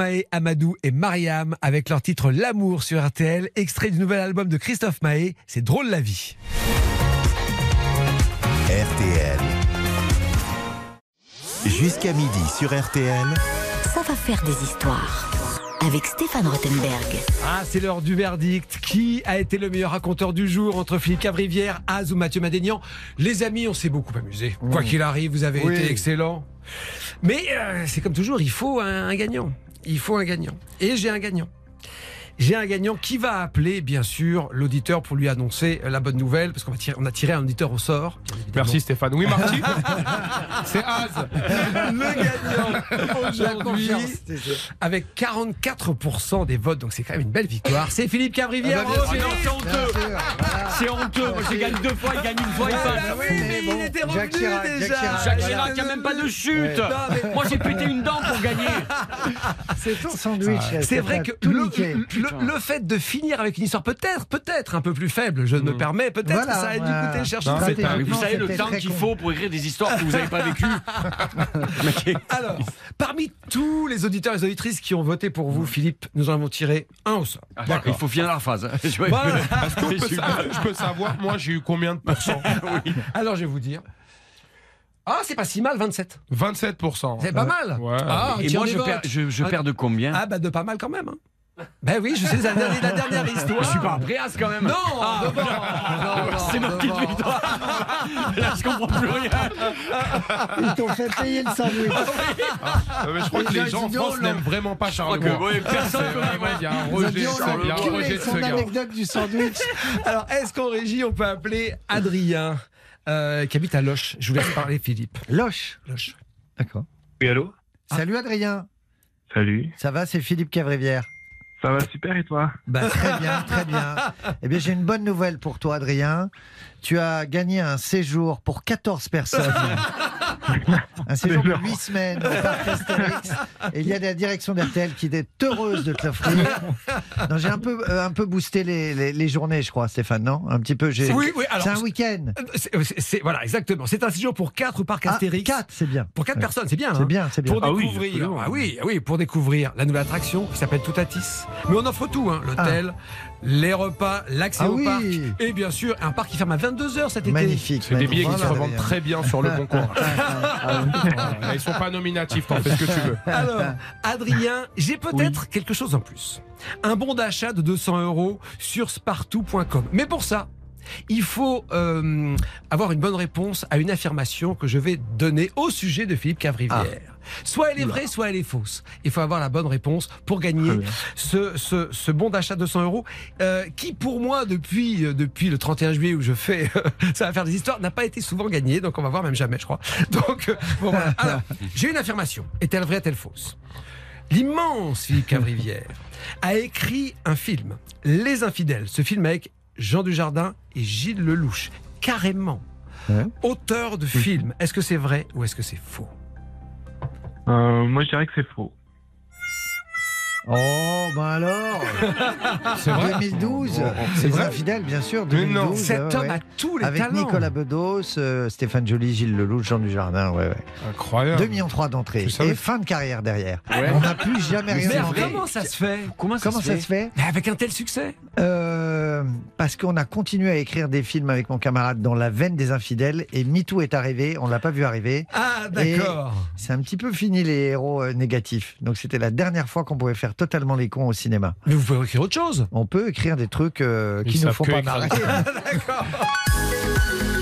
S3: Maé, Amadou et Mariam avec leur titre L'amour sur RTL, extrait du nouvel album de Christophe Maé, c'est drôle la vie.
S1: RTL. Jusqu'à midi sur RTL.
S2: Ça va faire des histoires. Avec Stéphane Rothenberg.
S3: Ah, c'est l'heure du verdict. Qui a été le meilleur raconteur du jour entre Philippe Cavrivière, Az ou Mathieu Madénian? Les amis, on s'est beaucoup amusé. Quoi qu'il arrive, vous avez
S4: Oui.
S3: été excellents. Mais euh, c'est comme toujours, il faut un, un gagnant. Il faut un gagnant. Et j'ai un gagnant. J'ai un gagnant qui va appeler, bien sûr, l'auditeur pour lui annoncer la bonne nouvelle, parce qu'on on a tiré un auditeur au sort.
S6: Merci Stéphane. Oui, Marty C'est Az.
S3: Le gagnant aujourd'hui, avec 44% des votes, donc c'est quand même une belle victoire. C'est Philippe Cavrivière.
S4: Ah bah,
S5: c'est honteux. C'est honteux. Moi, j'ai gagné deux fois, il gagne une fois, il
S4: Ouais,
S5: passe.
S4: bah oui,
S3: mais il était
S4: Jacques
S3: revenu
S4: Chirac,
S3: déjà.
S4: Jacques Chirac.
S5: Il n'y a même pas de chute.
S4: Ouais.
S3: Non, mais-
S5: Moi, j'ai pété une dent pour gagner.
S4: C'est ton sandwich.
S3: C'est vrai que le,
S4: niqué.
S3: Le- le fait de finir avec une histoire peut-être, peut-être un peu plus faible, je me permets, peut-être
S4: Voilà,
S3: que ça a dû
S4: voilà.
S3: coûter cher vous.
S5: savez le temps qu'il faut pour écrire des histoires que vous n'avez pas vécues.
S3: Alors, parmi tous les auditeurs et les auditrices qui ont voté pour vous, Philippe, nous en avons tiré un au sort.
S5: Ah, Il faut finir la phrase. hein. Je-
S3: Voilà.
S6: Qu'on peut
S5: Je
S6: peux savoir, moi, j'ai eu combien de pourcents
S3: Alors, je vais vous dire. Ah, c'est pas si mal, 27.
S6: 27%.
S3: C'est pas mal.
S6: Ouais.
S3: Ah,
S5: Et moi, je
S3: votes.
S5: perds, je, je
S3: Ah,
S5: perds de combien
S3: Ah, bah de pas mal quand même. hein. Ben oui, je sais, la dernière, la dernière histoire.
S5: Je suis pas un préas quand même.
S3: Non,
S5: Ah,
S3: devant. Non, non,
S5: C'est ma petite
S3: devant.
S5: victoire. Là, je comprends plus rien.
S4: Ils t'ont fait payer le sandwich.
S6: Euh, mais je crois que
S4: Les
S6: gens en France n'aiment vraiment pas
S5: Je crois
S6: Charles
S5: que ouais, personne
S6: il y a un rejet, de ce-
S4: l'a
S6: il y a un
S4: enculé,
S6: rejet de ce
S4: son
S6: gars.
S4: anecdote du sandwich.
S3: Alors, est-ce qu'en régie, on peut appeler Adrien, euh, qui habite à Loche Je vous laisse parler, Philippe.
S4: Loche.
S3: Loche.
S4: D'accord.
S15: Oui, allô?
S4: Salut Adrien.
S15: Salut.
S4: Ça va, c'est Philippe Cavrivière.
S15: Ça va super et toi?
S4: Bah, très bien, très bien. Eh bien, j'ai une bonne nouvelle pour toi, Adrien. Tu as gagné un séjour pour 14 personnes. un séjour de 8 semaines au parc Astérix. Et il y a la direction d'RTL qui est heureuse de te l'offrir. Non, J'ai un peu, euh, un peu boosté les, les- les journées, je crois, Stéphane, non? Un petit peu. j'ai-
S3: Oui, oui, alors-
S4: C'est un week-end.
S3: Euh, c'est- c'est- c'est- voilà, exactement. C'est un séjour pour 4 au parc
S4: Ah,
S3: Astérix.
S4: 4, c'est bien.
S3: Pour 4
S4: Ouais.
S3: personnes, c'est bien.
S4: C'est
S3: hein.
S4: bien, c'est bien.
S3: Pour
S15: Ah oui,
S3: découvrir,
S15: absolument.
S3: ah oui, ah oui, pour découvrir la nouvelle attraction qui s'appelle Toutatis. Mais on offre tout, hein, l'hôtel, les repas, l'accès
S4: Ah
S3: au
S4: oui.
S3: parc et bien sûr un parc qui ferme à 22h cet été.
S4: Magnifique.
S6: C'est des billets qui se revendent très bien sur le bon coin. Voilà, Ils sont pas nominatifs, t'en fais ce que tu veux.
S3: Alors, Adrien, j'ai peut-être quelque chose en plus. Un bon d'achat de 200 euros sur spartou.com. Mais pour ça, il faut euh, avoir une bonne réponse à une affirmation que je vais donner au sujet de Philippe Cavrivière. Soit elle est vraie, soit elle est fausse. Il faut avoir la bonne réponse pour gagner ce, ce, ce bon d'achat de 200 euros euh, qui, pour moi, depuis, euh, depuis le 31 juillet où je fais ça va faire des histoires, n'a pas été souvent gagné. Donc on va voir même jamais, je crois. Donc, euh, bon, voilà. Alors, j'ai une affirmation. Est-elle vraie, est-elle fausse? L'immense Philippe Cavrivière a écrit un film, Les Infidèles. Ce film avec Jean Dujardin et Gilles Lelouch. Carrément.
S4: Ouais.
S3: Auteur de film. Est-ce que c'est vrai ou est-ce que c'est faux?
S15: Euh, Moi, je dirais que c'est faux.
S4: Oh, ben alors
S16: C'est vrai
S4: 2012
S16: C'est
S4: Les
S16: vrai
S4: infidèles, bien sûr.
S16: Mais
S4: 2012,
S16: non. Cet
S4: ouais,
S16: homme
S4: ouais.
S16: a tous les
S4: Avec
S16: talents.
S4: Nicolas Bedos, euh, Stéphane Joly, Gilles Lelouch, Jean Dujardin. Ouais, ouais.
S6: Incroyable.
S4: 2 millions 3 d'entrées. Et fin de carrière derrière.
S16: Ouais.
S4: On n'a plus jamais
S16: Mais
S4: rien fait.
S16: comment ça se fait? Comment ça,
S4: Comment
S16: se,
S4: ça
S16: fait
S4: se fait?
S16: Mais Avec un tel succès?
S4: Euh, Parce qu'on a continué à écrire des films avec mon camarade dans la veine des infidèles et MeToo est arrivé, on l'a pas vu arriver.
S16: Ah, d'accord.
S4: C'est un petit peu fini les héros euh, négatifs. Donc c'était la dernière fois qu'on pouvait faire totalement les cons au cinéma.
S16: Mais vous pouvez écrire autre chose.
S4: On peut écrire des trucs euh, qui ne font pas marrer.
S16: D'accord.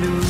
S1: new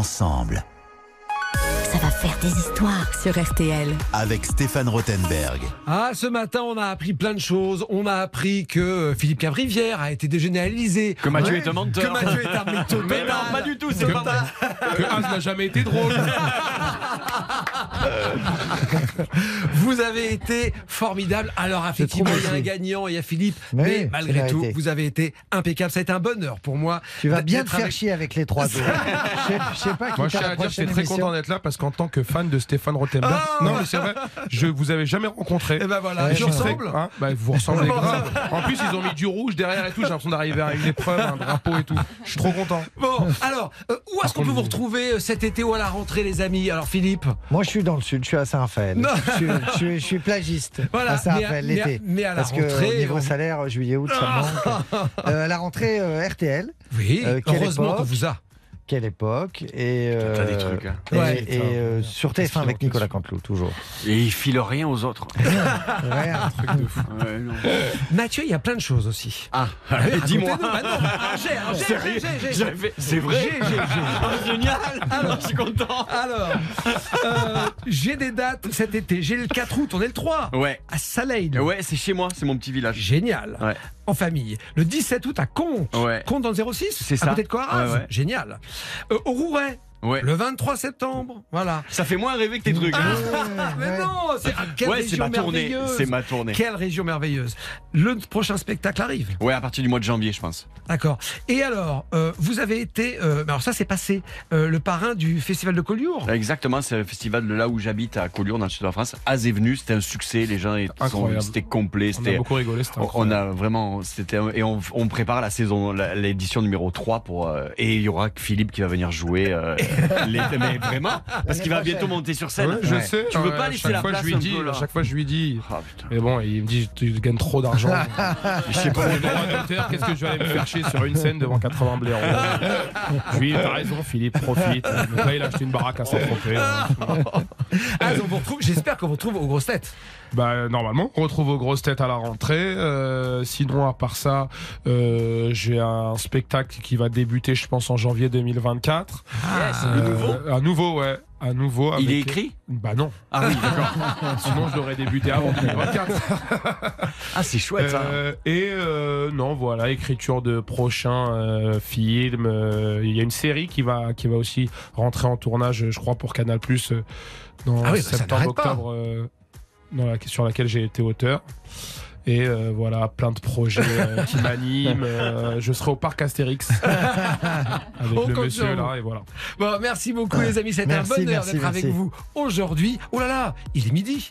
S1: ensemble.
S2: Ça va faire des histoires sur RTL.
S1: Avec Stéphane Rothenberg.
S3: Ah, ce matin, on a appris plein de choses. On a appris que euh, Philippe Cavrivière a été l'Élysée.
S5: Que Mathieu est un menteur.
S3: Que Mathieu est un mytho
S5: Mais non, pas du tout, c'est
S3: Que-
S5: pas.
S6: Que Az n'a jamais été drôle.
S3: Vous avez été formidable. Alors, effectivement, il y a un gagnant, il y a Philippe.
S4: Mais
S3: malgré tout, vous avez été impeccable. Ça a été un bonheur pour moi.
S4: Tu vas bien te faire
S3: avec-
S4: chier avec les trois autres. Je sais- je sais pas qui
S6: Moi, je tiens à dire que j'étais très content d'être là parce qu'en tant que fan de Stéphane Rothenberg,
S3: Ah
S6: non mais c'est vrai, je vous avais jamais rencontré.
S3: Et ben voilà,
S4: Ouais,
S3: je ressemble.
S6: Hein bah, vous ressemblez grave. En plus, ils ont mis du rouge derrière et tout. J'ai l'impression d'arriver à une épreuve, un drapeau et tout. Je suis trop content.
S3: Bon, alors, euh, où est-ce qu'on peut vous retrouver euh, cet été ou à la rentrée, les amis? Alors, Philippe?
S4: Moi, je suis dans le sud, je suis à Saint-Raphaël. Je, suis- je suis- je suis plagiste
S3: Voilà,
S4: à Saint-Raphaël l'été.
S3: mais à la
S4: Parce que au niveau
S3: on-
S4: salaire, juillet-août, ça me manque. Euh, à la rentrée, euh, RTL.
S3: Oui,
S4: Euh,
S3: heureusement qu'on vous a.
S4: Quelle époque Et, euh,
S5: des trucs, hein.
S4: et,
S3: Ouais,
S4: et, euh, sur TF1 avec Nicolas Canteloup, toujours.
S5: Et il file rien aux autres.
S4: Ouais, un truc de fou.
S5: Ouais, non.
S3: Mathieu, il y a plein de choses aussi.
S5: Ah, dis-moi.
S3: Bah ah, j'ai, ah, j'ai,
S5: Sérieux
S3: j'ai, j'ai, j'ai.
S5: J'avais- C'est vrai
S3: J'ai, j'ai, j'ai.
S5: Ah, Génial Alors, je suis content
S3: Alors, euh, j'ai des dates cet été. J'ai le 4 août, on est le 3.
S5: Ouais.
S3: À Saleil.
S5: Ouais, c'est chez moi, c'est mon petit village.
S3: Génial.
S5: Ouais.
S3: En famille. Le 17 août à Comte.
S5: Ouais.
S3: Comte dans le 06
S5: C'est
S3: À
S5: ça.
S3: côté de.
S5: Ouais, ouais.
S3: Génial. Euh, au Rouret.
S5: Ouais.
S3: Le 23 septembre. Voilà.
S5: Ça fait moins rêver que tes trucs.
S3: Ah, mais non, c'est ah, quelle
S5: Ouais,
S3: région
S5: ma tournée.
S3: merveilleuse.
S5: C'est ma tournée.
S3: Quelle région merveilleuse. Le prochain spectacle arrive.
S5: Ouais, à partir du mois de janvier, je pense.
S3: D'accord. Et alors, euh, vous avez été, euh, alors ça c'est passé, euh, le parrain du festival de Collioure.
S5: Exactement, c'est le festival de là où j'habite à Collioure, dans le sud de la France. Az est venu, c'était un succès, les gens c'était complet.
S6: On a beaucoup rigolé. c'était
S5: On- a vraiment, c'était et on, on prépare la saison, l'édition numéro 3 pour et il y aura Philippe qui va venir jouer. Les- mais vraiment, parce qu'il va bientôt monter sur scène.
S6: Ouais, je
S4: Ouais.
S6: sais.
S5: Tu veux pas laisser
S6: chaque
S5: la
S6: fois,
S5: place
S6: je lui dis,
S5: peu, là
S6: À chaque fois, je lui dis.
S5: Ah.
S6: Mais bon, il me dit, tu gagnes trop d'argent.
S5: Je sais pas.
S6: Qu'est-ce que je vais aller me faire chier sur une scène devant 80 blaireaux? Je lui dis, t'as raison, Philippe, profite. Donc là, il a acheté une baraque à Saint-Tropez.
S3: Ah, on vous retrouve. J'espère qu'on vous retrouve aux grosses têtes.
S6: Bah, normalement, on retrouve aux grosses têtes à la rentrée. Euh, sinon, à part ça, euh, j'ai un spectacle qui va débuter, je pense, en janvier 2024.
S5: Yes,
S6: Euh,
S5: le nouveau.
S6: Un nouveau, ouais. Un nouveau.
S5: Il est écrit?
S6: Bah non.
S5: Ah oui, d'accord.
S6: Sinon, je l'aurais débuté avant 2024.
S5: Ah, c'est chouette ça.
S6: Euh, et euh, non, voilà, écriture de prochains euh, films. Il y a une série qui va, qui va aussi rentrer en tournage, je crois, pour Canal Plus dans
S3: Ah oui, bah,
S6: septembre, octobre, dans la- sur laquelle j'ai été auteur. Et euh, voilà, plein de projets euh, qui m'animent. Euh, je serai au parc Astérix avec
S3: On
S6: le monsieur là, et voilà.
S3: Bon, merci beaucoup les amis. C'était un bonheur d'être avec vous aujourd'hui. Oh là là, il est midi.